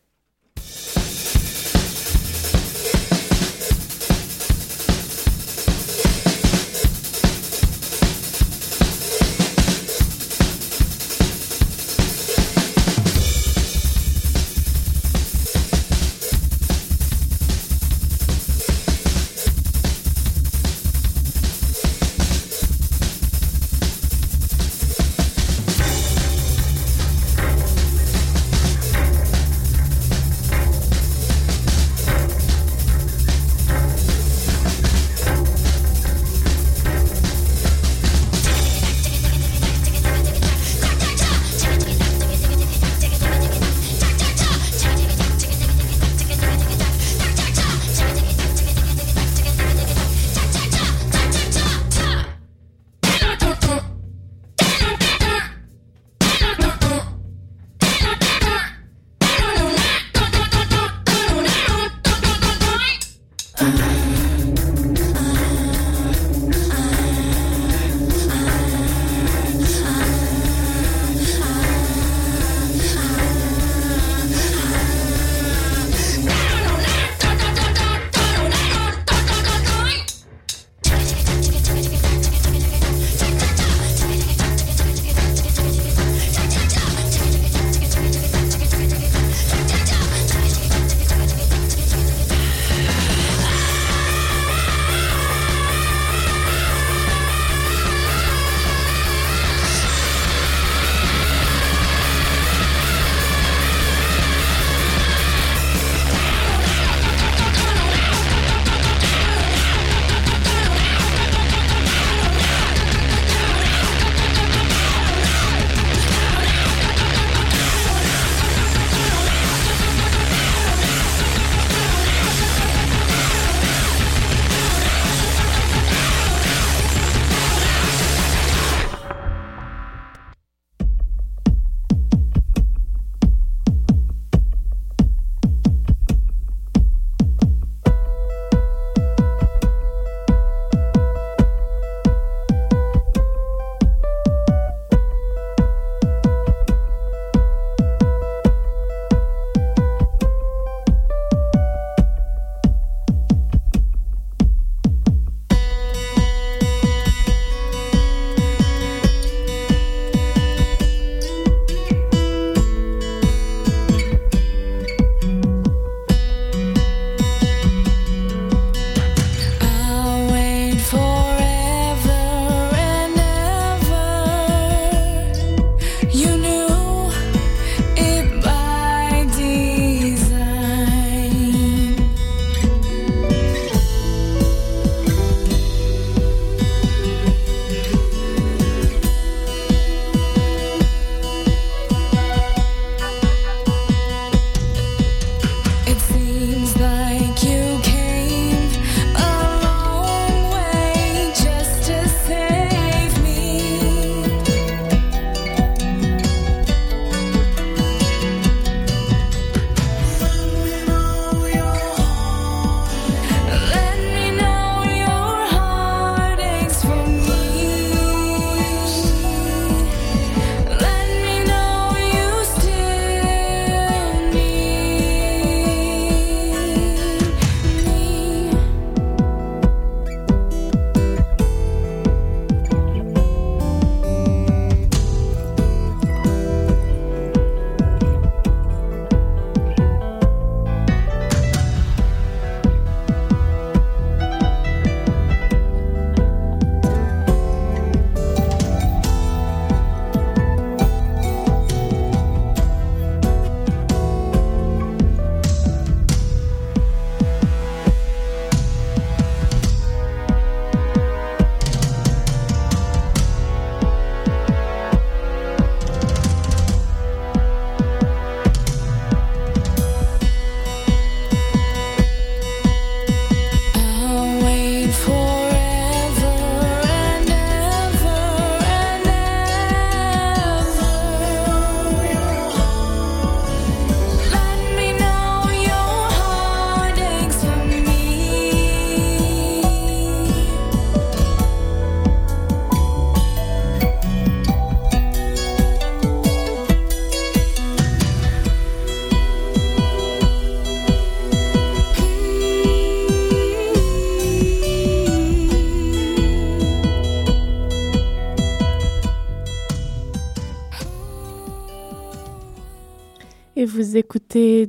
Vous écoutez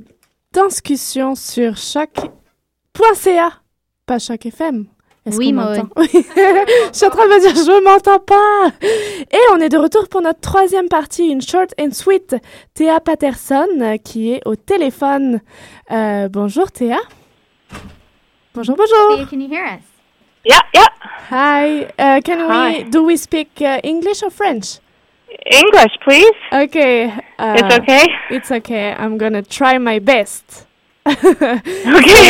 Danscussion sur choc.ca, pas choc FM. Est-ce Oui, m'entend Oui. je suis en train de me dire, je m'entends pas. Et on est de retour pour notre troisième partie, une short and sweet. Théa Patterson, euh, qui est au téléphone. Euh, bonjour Théa. Bonjour, bonjour. Thea, can you hear us? Yeah, yeah. Hi. Uh, can Hi. we do we speak uh, English or French? English, please. Okay. Uh, It's okay? It's okay. I'm gonna try my best. Okay.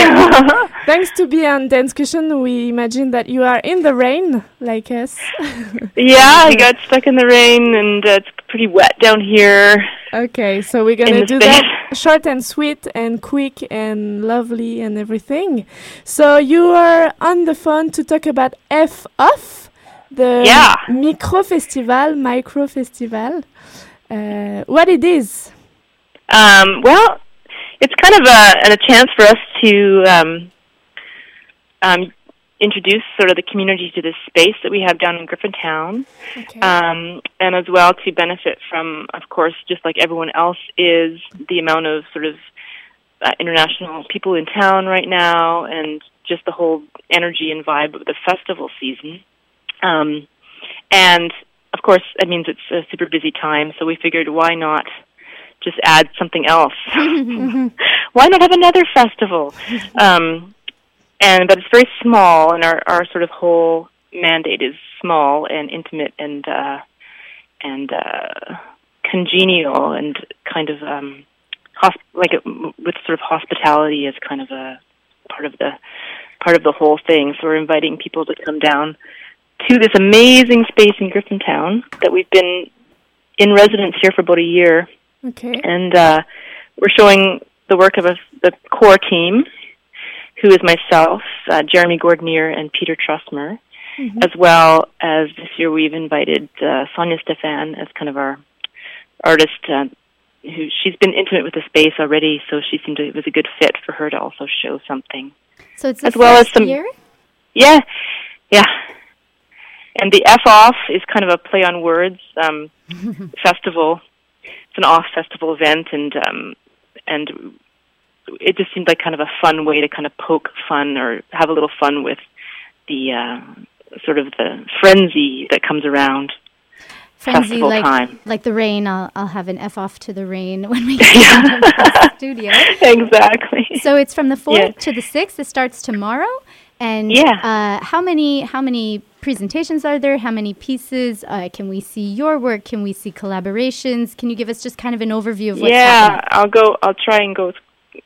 Thanks to be on Dance Cushion, we imagine that you are in the rain, like us. yeah, I got stuck in the rain and uh, it's pretty wet down here. Okay, so we're gonna do space. that short and sweet and quick and lovely and everything. So you are on the phone to talk about F off, the Yeah. micro festival, micro festival. Uh, what it is? Um, well, it's kind of a, a chance for us to um, um, introduce sort of the community to this space that we have down in Griffintown, um, and as well to benefit from, of course, just like everyone else is, the amount of sort of uh, international people in town right now, and just the whole energy and vibe of the festival season. Um, and of course, that means it's a super busy time, so we figured why not just add something else? why not have another festival? Um, and but it's very small, and our our sort of whole mandate is small and intimate and uh, and uh, congenial and kind of um, hosp- like it, with sort of hospitality as kind of a part of the part of the whole thing. So we're inviting people to come down to this amazing space in Griffintown that we've been in residence here for about a year Okay. and uh, we're showing the work of a, the core team, who is myself, uh, Jeremy Gordonier, and Peter Trustmer, as well as this year we've invited uh, Sonia Stefan as kind of our artist. Uh, who she's been intimate with the space already, so she seemed to, it was a good fit for her to also show something. So it's as well as some year? yeah, yeah. And the F off is kind of a play on words um, festival. It's an off festival event, and um, and it just seemed like kind of a fun way to kind of poke fun or have a little fun with the uh, sort of the frenzy that comes around Frenzy, festival like, time. like the rain. I'll, I'll have an F off to the rain when we get out of the studio. Exactly. So it's from the 4th Yeah. to the 6th. It starts tomorrow. And Yeah. uh, how many how many presentations are there? How many pieces? Uh, can we see your work? Can we see collaborations? Can you give us just kind of an overview of what's yeah, happening? I'll go. I'll try and go as,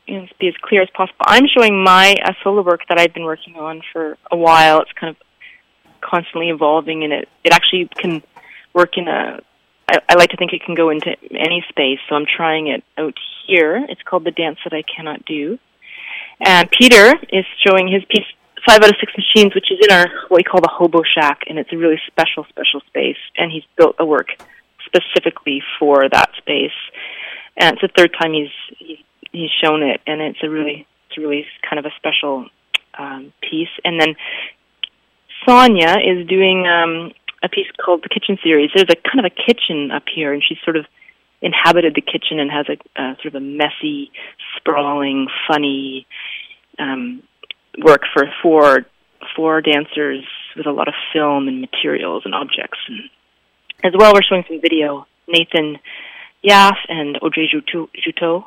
you know, be as clear as possible. I'm showing my uh, solo work that I've been working on for a while. It's kind of constantly evolving, and it it actually can work in a. I, I like to think it can go into any space, so I'm trying it out here. It's called the dance that I cannot do, and Peter is showing his piece. Five out of six machines, which is in our what we call the hobo shack, and it's a really special, special space. And he's built a work specifically for that space and it's the third time he's he's, shown it, and it's a really it's really kind of a special um, piece. And then Sonia is doing um, a piece called the Kitchen Series. There's a kind of a kitchen up here, and she's sort of inhabited the kitchen and has a uh, sort of a messy, sprawling, funny um, work for four four dancers with a lot of film and materials and objects. And as well, we're showing some video. Nathan Yaf and Audrey Juteau,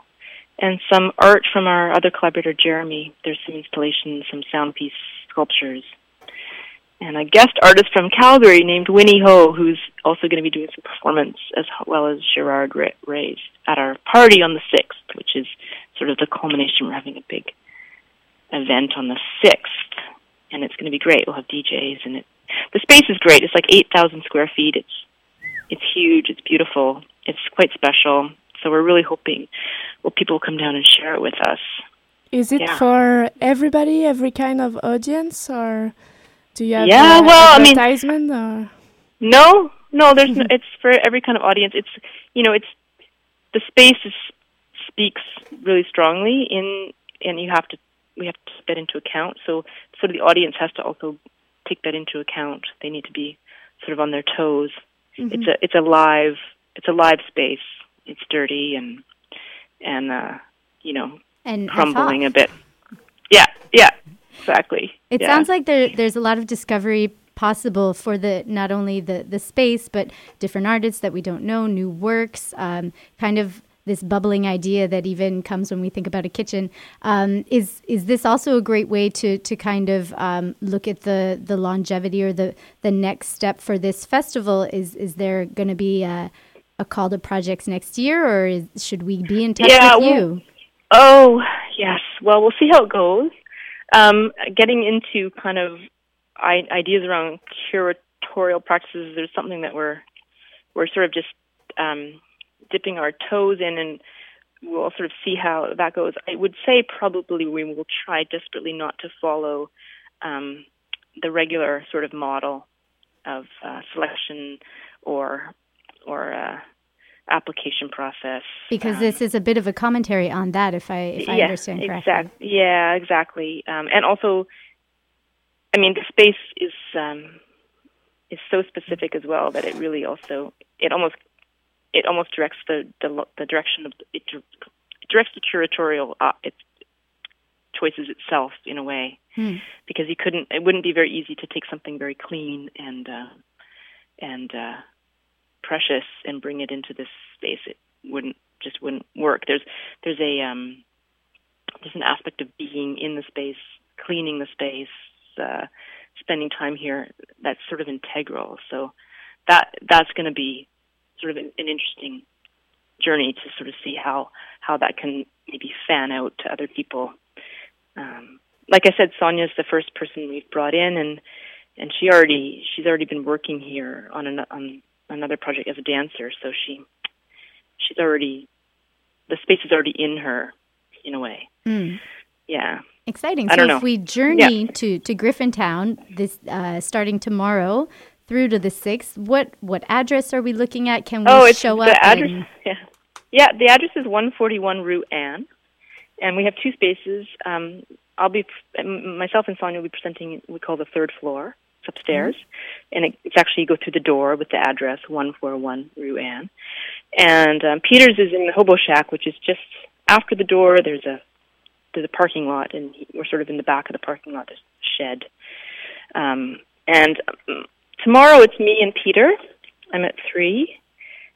and some art from our other collaborator, Jeremy. There's some installations, some sound piece sculptures, and a guest artist from Calgary named Winnie Ho, who's also going to be doing some performance as well as Gerard Ra- Reyes at our party on the 6th, which is sort of the culmination. We're having a big event on the 6th, and it's going to be great. We'll have DJs, and it the space is great. It's like 8,000 square feet. It's it's huge. It's beautiful. It's quite special. So we're really hoping well people will come down and share it with us. Is it Yeah. for everybody, every kind of audience, or do you have Yeah, well, I mean- advertisement or? No, no, there's no, mm-hmm. it's for every kind of audience. It's you know, it's the space is, speaks really strongly in and you have to we have to take that into account. So sort of the audience has to also take that into account. They need to be sort of on their toes. It's a it's a live it's a live space. It's dirty and and uh, you know And crumbling a bit. Yeah, yeah, exactly. It yeah. sounds like there there's a lot of discovery possible for the not only the the space but different artists that we don't know, new works, um, kind of this bubbling idea that even comes when we think about a kitchen. Um, is is this also a great way to to kind of um, look at the the longevity or the the next step for this festival? Is is there going to be a, a call to projects next year, or is, should we be in touch Yeah, with well- you? Oh, yes. Well, we'll see how it goes. Um, getting into kind of I- ideas around curatorial practices, there's something that we're we're sort of just um, dipping our toes in, and we'll sort of see how that goes. I would say probably we will try desperately not to follow um, the regular sort of model of uh, selection or or uh, application process. Because this is a bit of a commentary on that, if I if I yeah, understand correctly. exact- Yeah, exactly. Um, and also, I mean, the space is um, is so specific as well that it really also it almost it almost directs the the, the direction of it, it directs the curatorial uh, its choices itself in a way. Hmm. because you couldn't it wouldn't be very easy to take something very clean and uh, and uh, precious and bring it into this space. It wouldn't just wouldn't work. There's there's a um there's an aspect of being in the space cleaning the space uh spending time here that's sort of integral. So that that's going to be sort of an, an interesting journey to sort of see how how that can maybe fan out to other people um like I said, Sonia's the first person we've brought in, and and she already she's already been working here on an, on another project as a dancer, so she she's already the space is already in her in a way. Hmm. Yeah. Exciting. I so don't know. if we journey to, to Griffintown this uh, starting tomorrow through to the sixth, what what address are we looking at? Can we oh, it's show the up? address. and- Yeah, yeah. The address is 141 Rue Anne, and we have two spaces. Um, I'll be myself and Sonia will be presenting. We call the third floor. It's upstairs, and it, it's actually you go through the door with the address 141 Rue Anne. And um, Peters is in the Hobo Shack, which is just after the door. There's a there's a parking lot, and he- we're sort of in the back of the parking lot. There's a shed. Um, and um, tomorrow it's me and Peter. I'm at three,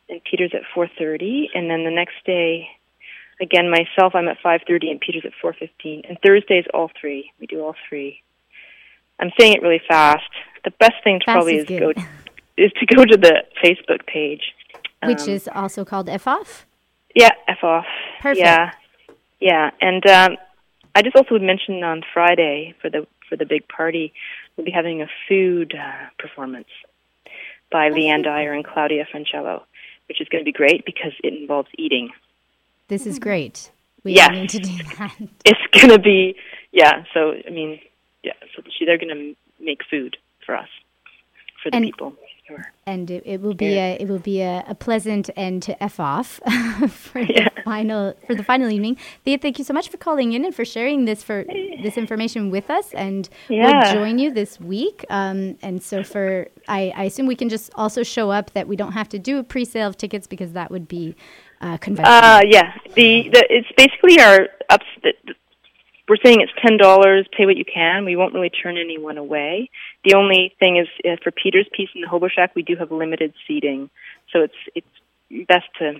and Peter's at four thirty. And then the next day, again myself, I'm at five thirty, and Peter's at four fifteen. And Thursdays all three. We do all three. I'm saying it really fast. The best thing to Fast probably is is go is to go to the Facebook page, which Um, is also called F off. yeah, F off. Perfect. Yeah, yeah, and um, I just also would mention on Friday for the for the big party, we'll be having a food uh, performance by Leanne Dyer and Claudia Francello, which is going to be great because it involves eating. This is great. We Yes. need to do that. It's going to be yeah. So I mean, yeah. So she, they're going to make food for us, for the And- people. Are- And it, it will be a it will be a, a pleasant end to F off for the final for the final evening. Thea, thank you so much for calling in and for sharing this for this information with us. And Yeah. we'll join you this week. Um, and so for I, I assume we can just also show up that we don't have to do a pre-sale of tickets because that would be uh, conventional. Uh, yeah. The, the it's basically our ups. The, we're saying it's ten dollars. Pay what you can. We won't really turn anyone away. The only thing is uh, for Peter's piece in the Hobo Shack, we do have limited seating, so it's it's best to,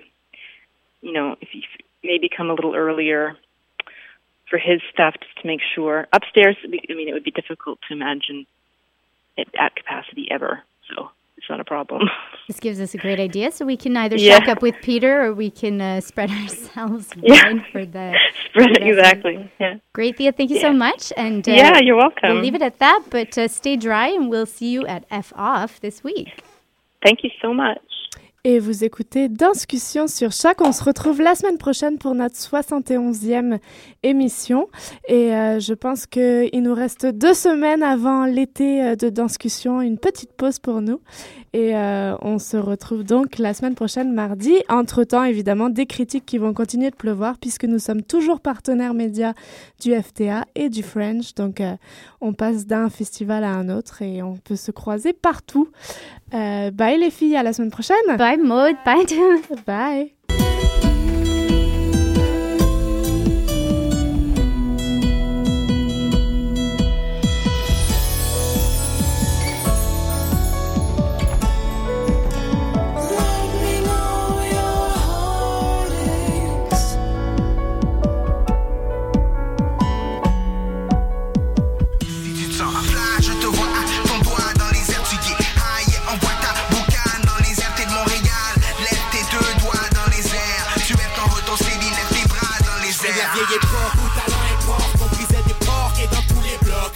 you know, if you maybe come a little earlier for his stuff just to make sure. Upstairs, I mean, it would be difficult to imagine it at capacity ever. So it's not a problem. This gives us a great idea. So we can either Yeah. shack up with Peter or we can uh, spread ourselves Yeah. wine for the Spread exactly. Yeah. Great, Thea. Thank you so much. And uh, Yeah, you're welcome. We'll leave it at that, but uh, stay dry and we'll see you at F off this week. Thank you so much. Et vous écoutez Danscussion sur Choc. On se retrouve la semaine prochaine pour notre 71e émission. Et euh, je pense qu'il nous reste deux semaines avant l'été euh, de Danscussion, une petite pause pour nous. Et euh, on se retrouve donc la semaine prochaine, mardi. Entre-temps, évidemment, des critiques qui vont continuer de pleuvoir puisque nous sommes toujours partenaires médias du FTA et du French. Donc, on passe d'un festival à un autre et on peut se croiser partout. Euh, bye les filles, à la semaine prochaine. Bye Maud, bye. bye.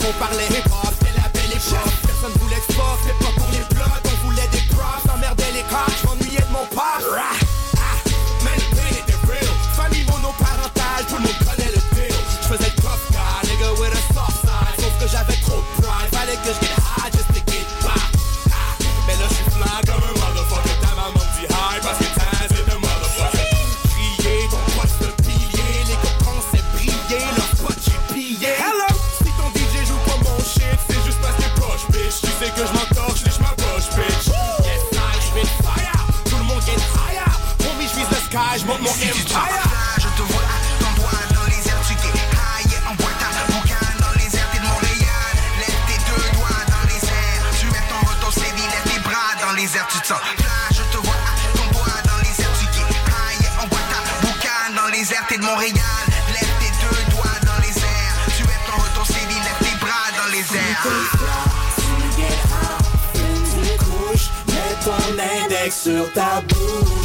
on parlait. Sur ta bouche